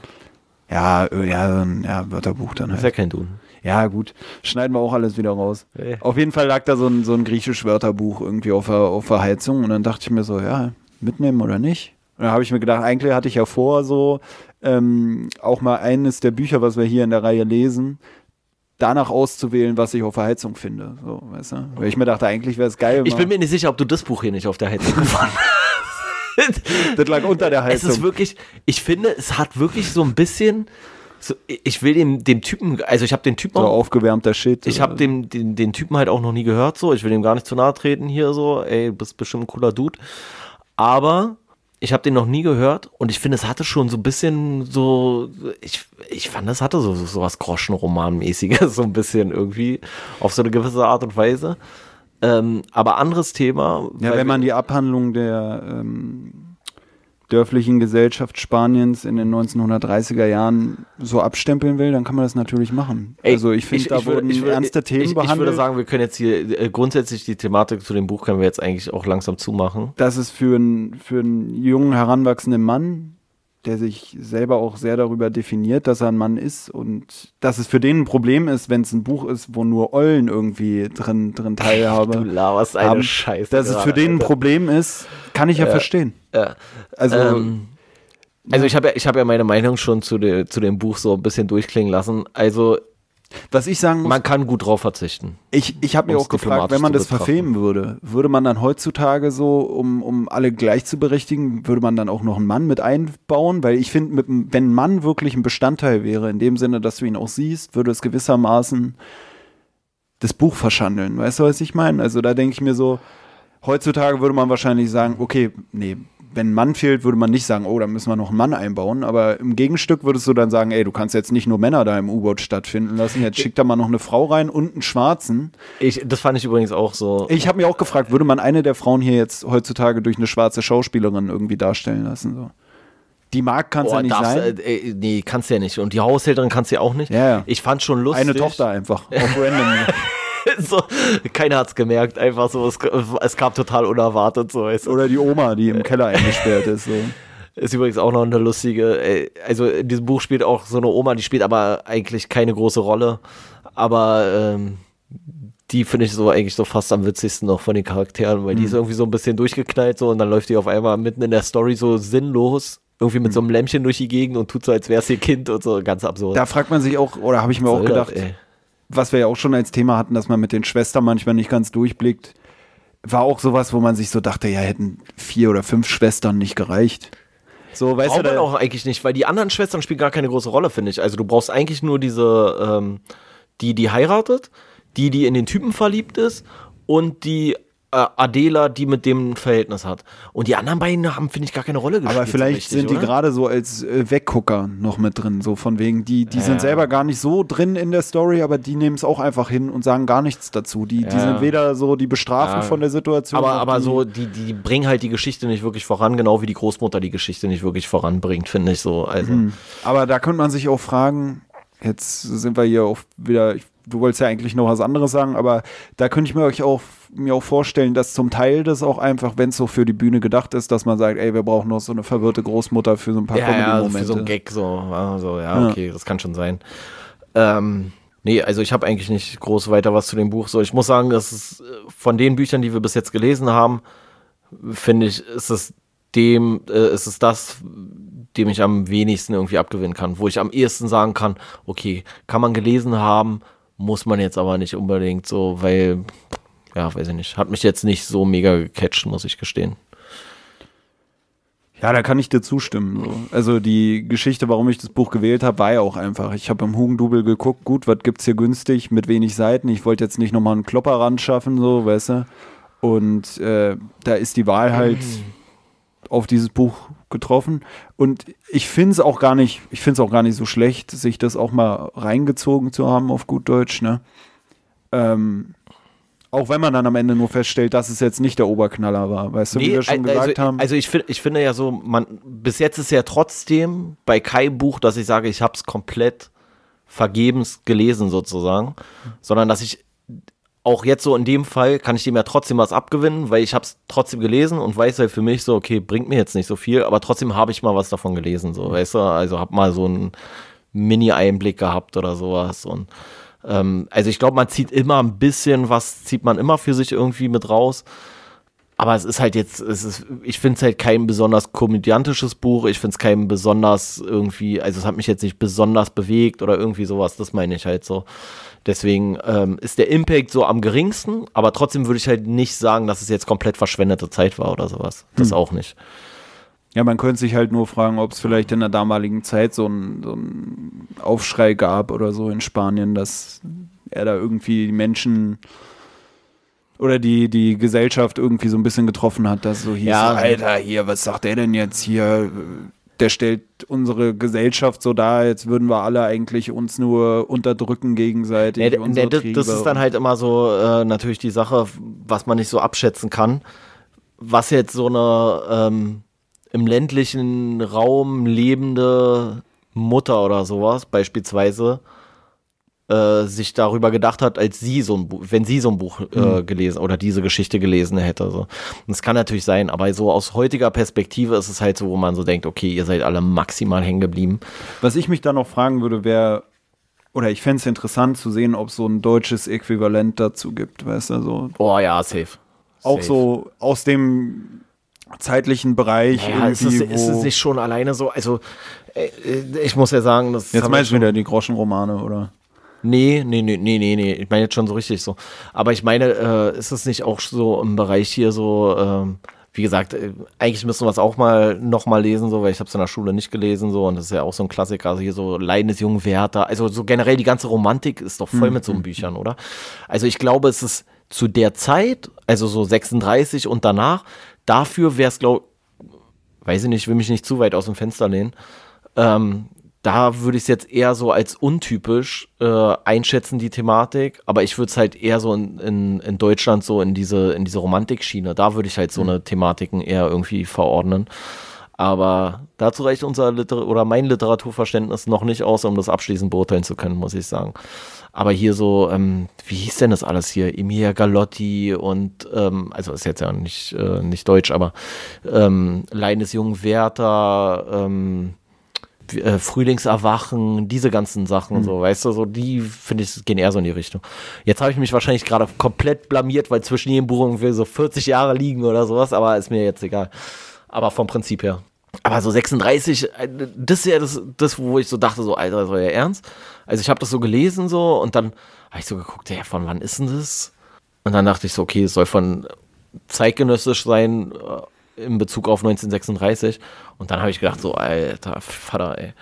Ja, äh, ja, ein- ja, Wörterbuch dann Das ist ja halt. kein Duden. Ja, gut. Schneiden wir auch alles wieder raus. Ja. Auf jeden Fall lag da so ein, so ein griechisch-Wörterbuch irgendwie auf der, auf der Heizung und dann dachte ich mir so, ja, mitnehmen oder nicht? Und dann habe ich mir gedacht, eigentlich hatte ich ja vor, so ähm, auch mal eines der Bücher, was wir hier in der Reihe lesen, danach auszuwählen, was ich auf der Heizung finde. So, weißt du? Weil ich mir dachte, eigentlich wäre es geil. Ich bin mir nicht sicher, ob du das Buch hier nicht auf der Heizung gefunden hast. das lag unter der Es Heizung. ist wirklich, ich finde, es hat wirklich so ein bisschen, so, ich will dem, dem Typen, also ich habe den Typen so auch, aufgewärmter Shit. ich habe den, den, den Typen halt auch noch nie gehört, so, ich will dem gar nicht zu nahe treten hier, so, ey, du bist bestimmt ein cooler Dude, aber ich habe den noch nie gehört und ich finde, es hatte schon so ein bisschen so, ich, ich fand, es hatte so, so was Groschenromanmäßiges, so ein bisschen irgendwie, auf so eine gewisse Art und Weise. Ähm, aber anderes Thema. Ja, wenn man die Abhandlung der ähm, dörflichen Gesellschaft Spaniens in den 1930er Jahren so abstempeln will, dann kann man das natürlich machen. Ey, also ich finde, da würde- wurden würde- ernste Themen ich, ich behandelt. würde sagen, wir können jetzt hier äh, grundsätzlich die Thematik zu dem Buch können wir jetzt eigentlich auch langsam zumachen. dass es für, ein, für einen jungen, heranwachsenden Mann der sich selber auch sehr darüber definiert, dass er ein Mann ist und dass es für den ein Problem ist, wenn es ein Buch ist, wo nur Eulen irgendwie drin, drin teilhabe. Du laberst eine haben, Scheiße. Dass es für den ein Problem ist, kann ich ja, verstehen. Ja. Also, Ähm, also ich habe ja, ich hab ja meine Meinung schon zu, de, zu dem Buch so ein bisschen durchklingen lassen. Also was ich sagen muss, man kann gut drauf verzichten. ich, ich habe mir auch gefragt, wenn man das verfilmen würde, würde man dann heutzutage so, um, um alle gleich zu berechtigen, würde man dann auch noch einen Mann mit einbauen? Weil ich finde, wenn ein Mann wirklich ein Bestandteil wäre, in dem Sinne, dass du ihn auch siehst, würde es gewissermaßen das Buch verschandeln. Weißt du, was ich meine? Also da denke ich mir so, heutzutage würde man wahrscheinlich sagen, okay, nee, wenn ein Mann fehlt, würde man nicht sagen, oh, da müssen wir noch einen Mann einbauen. Aber im Gegenstück würdest du dann sagen, ey, du kannst jetzt nicht nur Männer da im U-Boot stattfinden lassen, jetzt schick da mal noch eine Frau rein und einen Schwarzen. Ich, das fand ich übrigens auch so. Ich habe mir auch gefragt, würde man eine der Frauen hier jetzt heutzutage durch eine schwarze Schauspielerin irgendwie darstellen lassen? So. Die mag kann es Boah, ja nicht sein. äh, äh, nee, kannst du ja nicht. Und die Haushälterin kannst du ja auch nicht. Ja, ja. Ich fand schon lustig. Eine Tochter einfach. Auf random. so, keiner hat's gemerkt. Einfach so, es, es kam total unerwartet. So, weißt du. Oder die Oma, die im Keller eingesperrt ist. So. Ist übrigens auch noch eine lustige, also in diesem Buch spielt auch so eine Oma, die spielt aber eigentlich keine große Rolle. Aber ähm, die finde ich so eigentlich so fast am witzigsten noch von den Charakteren, weil die ist irgendwie so ein bisschen durchgeknallt so und dann läuft die auf einmal mitten in der Story so sinnlos irgendwie mit so einem Lämpchen durch die Gegend und tut so, als wäre es ihr Kind und so ganz absurd. Da fragt man sich auch, oder habe ich mir auch soll das, gedacht, ey? Was wir ja auch schon als Thema hatten, dass man mit den Schwestern manchmal nicht ganz durchblickt, war auch sowas, wo man sich so dachte, ja, hätten vier oder fünf Schwestern nicht gereicht. So, weißt Braucht du, man auch eigentlich nicht, weil die anderen Schwestern spielen gar keine große Rolle, finde ich. Also du brauchst eigentlich nur diese, ähm, die, die heiratet, die, die in den Typen verliebt ist und die Adela, die mit dem ein Verhältnis hat. Und die anderen beiden haben, finde ich, gar keine Rolle gespielt. aber vielleicht so richtig, sind die gerade so als äh, Weggucker noch mit drin, so von wegen, die, die Ja. sind selber gar nicht so drin in der Story, aber die nehmen es auch einfach hin und sagen gar nichts dazu. Die, die Ja. sind weder so die bestrafen Ja. von der Situation. Aber, aber die, so, die, die bringen halt die Geschichte nicht wirklich voran, genau wie die Großmutter die Geschichte nicht wirklich voranbringt, finde ich so. Also, Hm. Aber da könnte man sich auch fragen, jetzt sind wir hier auch wieder, ich- du wolltest ja eigentlich noch was anderes sagen, aber da könnte ich mir euch auch, mir auch vorstellen, dass zum Teil das auch einfach, wenn es so für die Bühne gedacht ist, dass man sagt, ey, wir brauchen noch so eine verwirrte Großmutter für so ein paar ja, ja, für so ein Gag, so, also, ja, Ja. okay, das kann schon sein. Ähm, nee, also ich habe eigentlich nicht groß weiter was zu dem Buch. So, ich muss sagen, dass es äh, von den Büchern, die wir bis jetzt gelesen haben, finde ich, ist es dem, äh, ist es das, dem ich am wenigsten irgendwie abgewinnen kann, wo ich am ehesten sagen kann, okay, kann man gelesen haben, muss man jetzt aber nicht unbedingt so, weil, ja, weiß ich nicht, hat mich jetzt nicht so mega gecatcht, muss ich gestehen. Ja, da kann ich dir zustimmen. So. Also die Geschichte, warum ich das Buch gewählt habe, war ja auch einfach. Ich habe im Hugendubel geguckt, gut, was gibt's hier günstig mit wenig Seiten. Ich wollte jetzt nicht nochmal einen Klopperrand schaffen, so, weißt du. Und äh, da ist die Wahl halt auf dieses Buch getroffen. Und ich finde es auch gar nicht, ich finde es auch gar nicht so schlecht, sich das auch mal reingezogen zu haben auf gut Deutsch, ne? Ähm, auch wenn man dann am Ende nur feststellt, dass es jetzt nicht der Oberknaller war, weißt du, wie wir schon also, gesagt haben. Also ich, ich finde ja so, man, bis jetzt ist ja trotzdem bei keinem Buch, dass ich sage, ich habe es komplett vergebens gelesen sozusagen, sondern dass ich auch jetzt so in dem Fall kann ich dem ja trotzdem was abgewinnen, weil ich habe es trotzdem gelesen und weiß halt für mich so, okay, bringt mir jetzt nicht so viel, aber trotzdem habe ich mal was davon gelesen, so, weißt du, also habe mal so einen Mini-Einblick gehabt oder sowas und ähm, also ich glaube, man zieht immer ein bisschen was, zieht man immer für sich irgendwie mit raus. Aber es ist halt jetzt, es ist, ich finde es halt kein besonders komödiantisches Buch. Ich finde es kein besonders irgendwie, also es hat mich jetzt nicht besonders bewegt oder irgendwie sowas. Das meine ich halt so. Deswegen ähm, ist der Impact so am geringsten, aber trotzdem würde ich halt nicht sagen, dass es jetzt komplett verschwendete Zeit war oder sowas. Das auch nicht. Ja, man könnte sich halt nur fragen, ob es vielleicht in der damaligen Zeit so einen so Aufschrei gab oder so in Spanien, dass er da irgendwie die Menschen oder die, die Gesellschaft irgendwie so ein bisschen getroffen hat, dass so hieß, Ja. Alter, hier, was sagt der denn jetzt hier? Der stellt unsere Gesellschaft so dar, jetzt würden wir alle eigentlich uns nur unterdrücken gegenseitig. Nee, nee, das, das ist dann halt immer so äh, natürlich die Sache, was man nicht so abschätzen kann. Was jetzt so eine ähm, im ländlichen Raum lebende Mutter oder sowas beispielsweise äh, sich darüber gedacht hat, als sie so ein Buch, wenn sie so ein Buch äh, Mhm. gelesen oder diese Geschichte gelesen hätte. So. Und Das kann natürlich sein, aber so aus heutiger Perspektive ist es halt so, wo man so denkt, okay, ihr seid alle maximal hängen geblieben. Was ich mich dann noch fragen würde, wäre, oder ich fände es interessant zu sehen, ob es so ein deutsches Äquivalent dazu gibt, weißt du, so Oh ja, safe. auch Safe. so aus dem zeitlichen Bereich Ja, ist es, ist es nicht schon alleine so? Also, äh, ich muss ja sagen, das jetzt meinst du wieder die Groschenromane, oder? Nee, nee, nee, nee, nee, nee. Ich meine jetzt schon so richtig so. Aber ich meine, äh, ist es nicht auch so im Bereich hier so, ähm, wie gesagt, äh, eigentlich müssen wir es auch mal noch mal lesen, so, weil ich habe es in der Schule nicht gelesen, so, und das ist ja auch so ein Klassiker, also hier so Leiden des jungen Werther, also so generell die ganze Romantik ist doch voll mit so Büchern, oder? Also ich glaube, es ist zu der Zeit, also so 36 und danach, dafür wäre es, glaube weiß ich nicht, ich will mich nicht zu weit aus dem Fenster lehnen, ähm, da würde ich es jetzt eher so als untypisch äh, einschätzen, die Thematik. Aber ich würde es halt eher so in, in, in Deutschland so in diese, in diese Romantikschiene. Da würde ich halt so eine Thematiken eher irgendwie verordnen. Aber dazu reicht unser Liter oder mein Literaturverständnis noch nicht aus, um das abschließend beurteilen zu können, muss ich sagen. Aber hier so, ähm, wie hieß denn das alles hier? Emilia Galotti und, ähm, also ist jetzt ja nicht, äh, nicht deutsch, aber ähm, Leiden des jungen Werther, ähm, äh, Frühlingserwachen, diese ganzen Sachen, so, weißt du, so die finde ich gehen eher so in die Richtung. Jetzt habe ich mich wahrscheinlich gerade komplett blamiert, weil zwischen jedem Buch irgendwie so 40 Jahre liegen oder sowas, aber ist mir jetzt egal. Aber vom Prinzip her. Aber so 36, äh, das ist ja das, das wo ich so dachte, so, Alter, so ja ernst. Also ich habe das so gelesen so und dann habe ich so geguckt, ja, von wann ist denn das? Und dann dachte ich so, okay, es soll von zeitgenössisch sein äh, in Bezug auf 1936. Und dann habe ich gedacht, so, alter Vater, ey.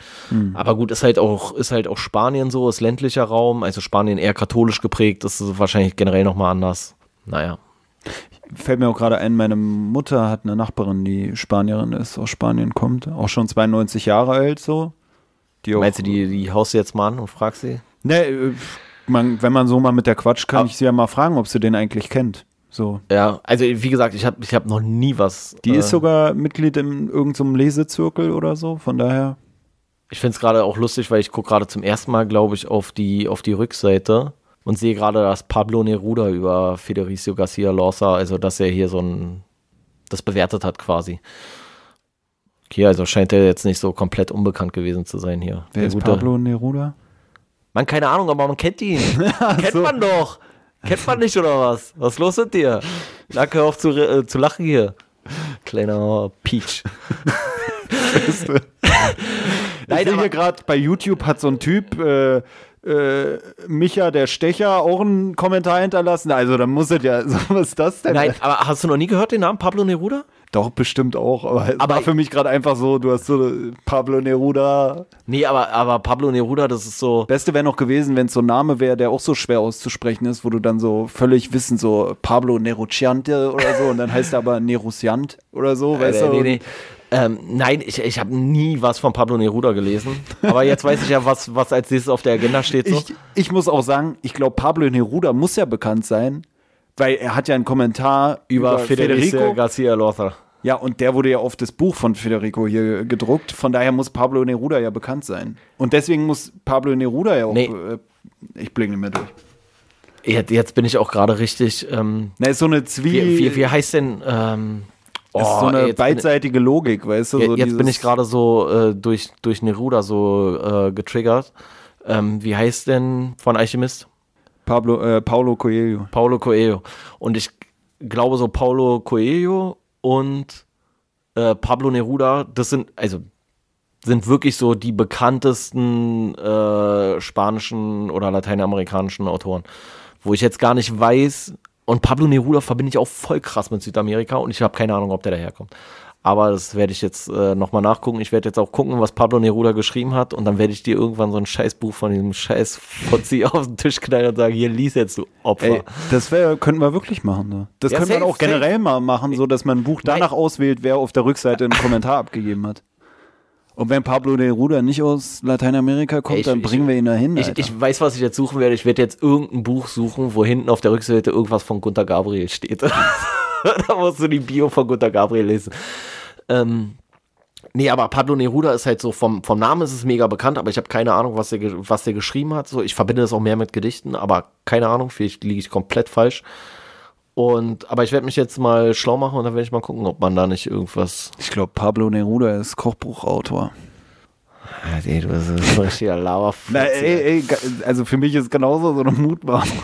Aber gut, ist halt auch, ist halt auch Spanien so, ist ländlicher Raum, also Spanien eher katholisch geprägt, ist wahrscheinlich generell nochmal anders. Naja. Fällt mir auch gerade ein, meine Mutter hat eine Nachbarin, die Spanierin ist, aus Spanien kommt, auch schon 92 Jahre alt so. Die Meinst du, die, die haust du jetzt mal an und fragst sie? Ne, äh, man, wenn man so mal mit der Quatsch kann, Ah. ich sie ja mal fragen, ob sie den eigentlich kennt. So. Ja, also wie gesagt, ich habe ich hab noch nie was. Die äh, ist sogar Mitglied in irgendeinem Lesezirkel oder so, von daher. Ich finde es gerade auch lustig, weil ich gucke gerade zum ersten Mal, glaube ich, auf die, auf die Rückseite und sehe gerade, dass Pablo Neruda über Federico Garcia Lorca, also dass er hier so ein, das bewertet hat quasi. Okay, also scheint er jetzt nicht so komplett unbekannt gewesen zu sein hier. Wer Der ist gute- Pablo Neruda? Man, keine Ahnung, aber man kennt ihn. kennt so. man doch. Kennt man nicht oder was? Was ist los mit dir? Danke, hör auf zu, äh, zu lachen hier. Kleiner Peach. Nein, aber- hier gerade bei YouTube hat so ein Typ, äh, äh, Micha der Stecher, auch einen Kommentar hinterlassen. Also, dann muss es ja, so, was ist das denn? Nein, aber hast du noch nie gehört den Namen Pablo Neruda? Doch, bestimmt auch. Aber Aber- war für mich gerade einfach so, du hast so äh, Pablo Neruda. Nee, aber, aber Pablo Neruda, das ist so. Beste wäre noch gewesen, wenn es so ein Name wäre, der auch so schwer auszusprechen ist, wo du dann so völlig wissen, so Pablo Neruciante oder so und dann heißt er aber Neruciant oder so, weißt Äh, du? nee, nee. Ähm, nein, ich, ich habe nie was von Pablo Neruda gelesen. Aber jetzt weiß ich ja, was, was als nächstes auf der Agenda steht. So. Ich, ich muss auch sagen, ich glaube, Pablo Neruda muss ja bekannt sein, weil er hat ja einen Kommentar über Federico Garcia Lorca. Ja, und der wurde ja auf das Buch von Federico hier gedruckt. Von daher muss Pablo Neruda ja bekannt sein. Und deswegen muss Pablo Neruda ja auch. Nee. Äh, ich blicke nicht mehr durch. Jetzt, jetzt bin ich auch gerade richtig. Ähm, Na, ist so eine wie, Zwie. wie, wie heißt denn. Ähm, ist oh, so eine ey, jetzt bin, beidseitige Logik, weißt du? So jetzt bin ich gerade so äh, durch, durch Neruda so äh, getriggert. Ähm, wie heißt denn von Alchemist? Pablo, äh, Paulo Coelho. Paulo Coelho. Und ich glaube so Paulo Coelho und äh, Pablo Neruda, das sind, also sind wirklich so die bekanntesten äh, spanischen oder lateinamerikanischen Autoren. Wo ich jetzt gar nicht weiß, und Pablo Neruda verbinde ich auch voll krass mit Südamerika und ich habe keine Ahnung, ob der daherkommt. Aber das werde ich jetzt äh, nochmal nachgucken. Ich werde jetzt auch gucken, was Pablo Neruda geschrieben hat und dann werde ich dir irgendwann so ein Scheißbuch von diesem Scheiß Fuzzi auf den Tisch knallen und sagen, hier lies jetzt, du Opfer. Ey, das wär, könnten wir wirklich machen. Ne? Das Ja, könnte man safe, auch generell mal machen, so dass man ein Buch danach Nein. auswählt, wer auf der Rückseite einen Kommentar abgegeben hat. Und wenn Pablo Neruda nicht aus Lateinamerika kommt, ich- dann ich- bringen wir ihn dahin. Ich, ich weiß, was ich jetzt suchen werde. Ich werde jetzt irgendein Buch suchen, wo hinten auf der Rückseite irgendwas von Gunter Gabriel steht. da musst du die Bio von Gunter Gabriel lesen. Ähm, Nee, aber Pablo Neruda ist halt so, vom, vom Namen ist es mega bekannt, aber ich habe keine Ahnung, was der, was der geschrieben hat. So, ich verbinde das auch mehr mit Gedichten, aber keine Ahnung, vielleicht liege ich komplett falsch. Und, aber ich werde mich jetzt mal schlau machen und dann werde ich mal gucken, ob man da nicht irgendwas. Ich glaube, Pablo Neruda ist Kochbuchautor. Ah, nee, du bist ein richtiger Lauerfutz. Na, ey, ey, also für mich ist genauso so eine Mutmaßung.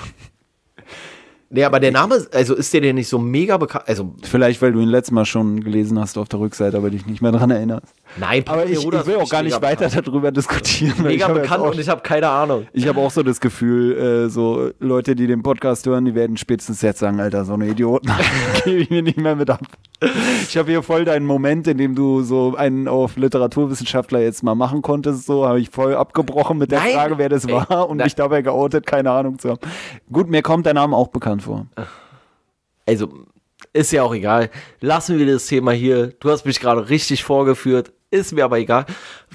Nee, aber der Name, also ist der denn nicht so mega bekannt? Also, Vielleicht, weil du ihn letztes Mal schon gelesen hast auf der Rückseite, aber dich nicht mehr daran erinnerst. nein, Aber ich, ich will auch gar nicht weiter bekannt. darüber diskutieren. Mega bekannt auch, und ich habe keine Ahnung. ich habe auch so das Gefühl, äh, so Leute, die den Podcast hören, die werden spätestens jetzt sagen, Alter, so eine Idioten, gebe ich mir nicht mehr mit ab. Ich habe hier voll deinen Moment, in dem du so einen auf Literaturwissenschaftler jetzt mal machen konntest, so habe ich voll abgebrochen mit der Nein. Frage, wer das Ey, war und mich dabei geoutet, keine Ahnung zu haben. Gut, mir kommt dein Name auch bekannt vor. Also, ist ja auch egal. Lassen wir das Thema hier. Du hast mich gerade richtig vorgeführt. Ist mir aber egal,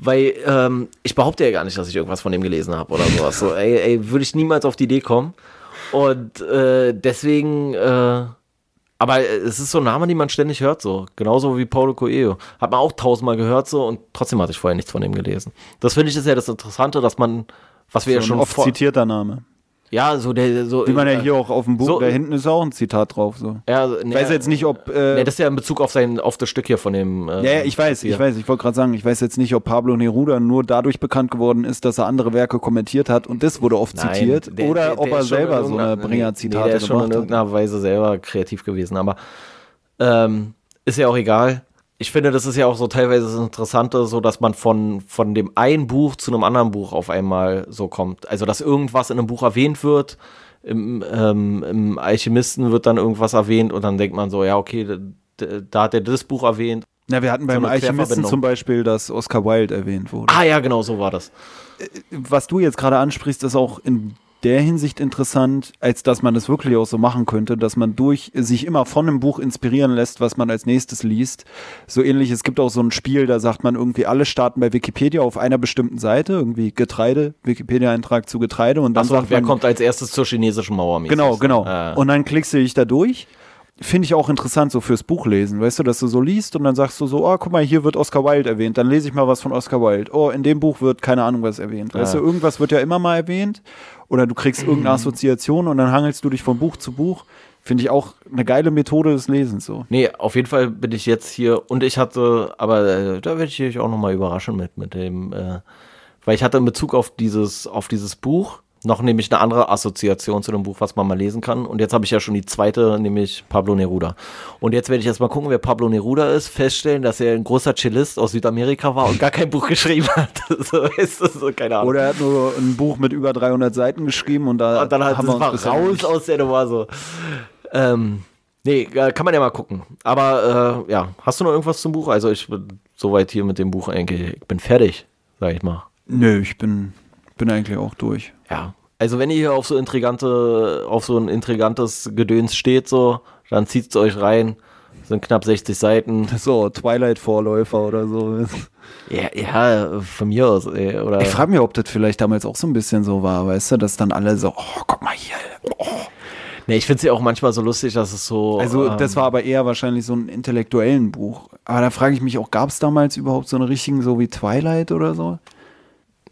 weil ähm, ich behaupte ja gar nicht, dass ich irgendwas von dem gelesen habe oder sowas. So, ey, ey, würde ich niemals auf die Idee kommen. Und äh, deswegen, äh, aber es ist so ein Name, den man ständig hört, so. Genauso wie Paulo Coelho. Hat man auch tausendmal gehört, so, und trotzdem hatte ich vorher nichts von dem gelesen. Das finde ich ist ja das Interessante, dass man, was wir ja So schon ein oft zitierter Name. Ja, so der, so. Wie man ja äh, hier auch auf dem Buch, so- da hinten ist auch ein Zitat drauf. So. ja, nee, Ich weiß jetzt nicht, ob. Äh, Nee, das ist ja in Bezug auf sein, auf das Stück hier von dem. Äh, ja, ja, ich weiß, hier. ich weiß, ich wollte gerade sagen, ich weiß jetzt nicht, ob Pablo Neruda nur dadurch bekannt geworden ist, dass er andere Werke kommentiert hat und das wurde oft Nein, zitiert, der- oder der- ob der er ist schon selber so eine Bringer-Zitate nee, der ist schon in hat. irgendeiner Weise selber kreativ gewesen, aber ähm, ist ja auch egal. Ich finde, das ist ja auch so teilweise das Interessante, so dass man von, von dem einen Buch zu einem anderen Buch auf einmal so kommt. Also, dass irgendwas in einem Buch erwähnt wird, im, ähm, im Alchemisten wird dann irgendwas erwähnt und dann denkt man so, ja, okay, da, da hat er das Buch erwähnt. Na, wir hatten beim eine Alchemisten zum Beispiel, dass Oscar Wilde erwähnt wurde. Ah ja, genau, so war das. was du jetzt gerade ansprichst, ist auch in der Hinsicht interessant, als dass man das wirklich auch so machen könnte, dass man durch sich immer von einem Buch inspirieren lässt, was man als nächstes liest. So ähnlich, es gibt auch so ein Spiel, da sagt man irgendwie, alle starten bei Wikipedia auf einer bestimmten Seite, irgendwie Getreide, Wikipedia-Eintrag zu Getreide und dann Achso, sagt wer man, kommt als erstes zur chinesischen Mauer? Genau, genau. Ah. Und dann klickst du dich da durch. Finde ich auch interessant, so fürs Buchlesen, weißt du, dass du so liest und dann sagst du so, oh, guck mal, hier wird Oscar Wilde erwähnt, dann lese ich mal was von Oscar Wilde. Oh, in dem Buch wird keine Ahnung was erwähnt. Weißt Ja. du, irgendwas wird ja immer mal erwähnt oder du kriegst irgendeine Assoziation und dann hangelst du dich von Buch zu Buch. Finde ich auch eine geile Methode des Lesens so. Nee, auf jeden Fall bin ich jetzt hier und ich hatte, aber äh, da werde ich euch auch nochmal überraschen mit, mit dem, äh, weil ich hatte in Bezug auf dieses, auf dieses Buch noch nämlich eine andere Assoziation zu dem Buch, was man mal lesen kann. Und jetzt habe ich ja schon die zweite, nämlich Pablo Neruda. Und jetzt werde ich erstmal gucken, wer Pablo Neruda ist, feststellen, dass er ein großer Cellist aus Südamerika war und gar kein Buch geschrieben hat. so ist das so, keine Ahnung. Oder er hat nur ein Buch mit über 300 Seiten geschrieben und da Und dann halt haben wir uns raus aus der Nummer so. Ähm, nee, äh, kann man ja mal gucken. Aber äh, ja, hast du noch irgendwas zum Buch? Also ich bin soweit hier mit dem Buch eigentlich, ich bin fertig, sag ich mal. Nö, ich bin, bin eigentlich auch durch. Ja. Also wenn ihr hier auf so intrigante, auf so ein intrigantes Gedöns steht, so, dann zieht's euch rein. Das sind knapp 60 Seiten. So, Twilight-Vorläufer oder so. Ja, ja, von mir aus, ey. Oder Ich frage mich, ob das vielleicht damals auch so ein bisschen so war, weißt du, dass dann alle so, oh, guck mal hier. nee, ich finde es ja auch manchmal so lustig, dass es so. Also, ähm, das war aber eher wahrscheinlich so ein intellektuellen Buch. Aber da frage ich mich auch, gab es damals überhaupt so eine richtigen, so wie Twilight oder so?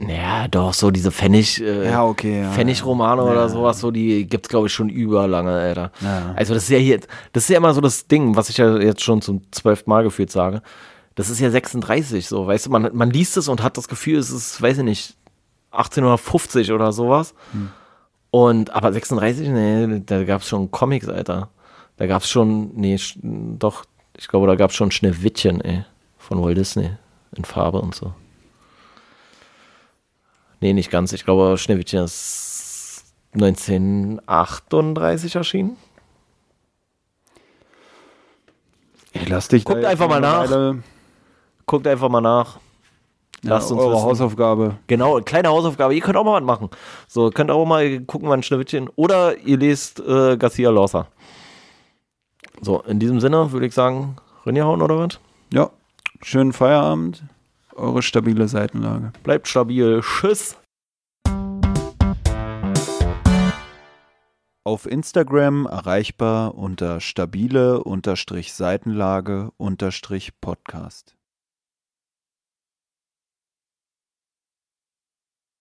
Ja, doch, so diese Pfennig. Äh, Ja, okay, ja, Pfennigromane ja. oder sowas, so, die gibt's, glaube ich, schon überlange, Alter. Also, das ist ja hier, das ist ja immer so das Ding, was ich ja jetzt schon zum zwölften Mal gefühlt sage. Das ist ja 36, so, weißt du, man, man liest es und hat das Gefühl, es ist, weiß ich nicht, 1850 oder sowas. Hm. Und, aber 36, nee, da gab's schon Comics, Alter. Da gab's schon, nee, doch, ich glaube, da gab's schon Schneewittchen, ey, von Walt Disney, in Farbe und so. Nee, nicht ganz. Ich glaube, Schneewittchen ist 1938 erschienen. Ich lass dich Guckt einfach mal nach. Weile- Guckt einfach mal nach. Ja, Lasst uns eure wissen. Hausaufgabe. Genau, kleine Hausaufgabe. Ihr könnt auch mal was machen. So, könnt auch mal gucken, wann Schneewittchen. Oder ihr lest äh, Garcia Lorza. So, in diesem Sinne würde ich sagen, reingehauen oder was? Ja, schönen Feierabend. Eure stabile Seitenlage. Bleibt stabil. Tschüss. Auf Instagram erreichbar unter stabile Seitenlage Podcast.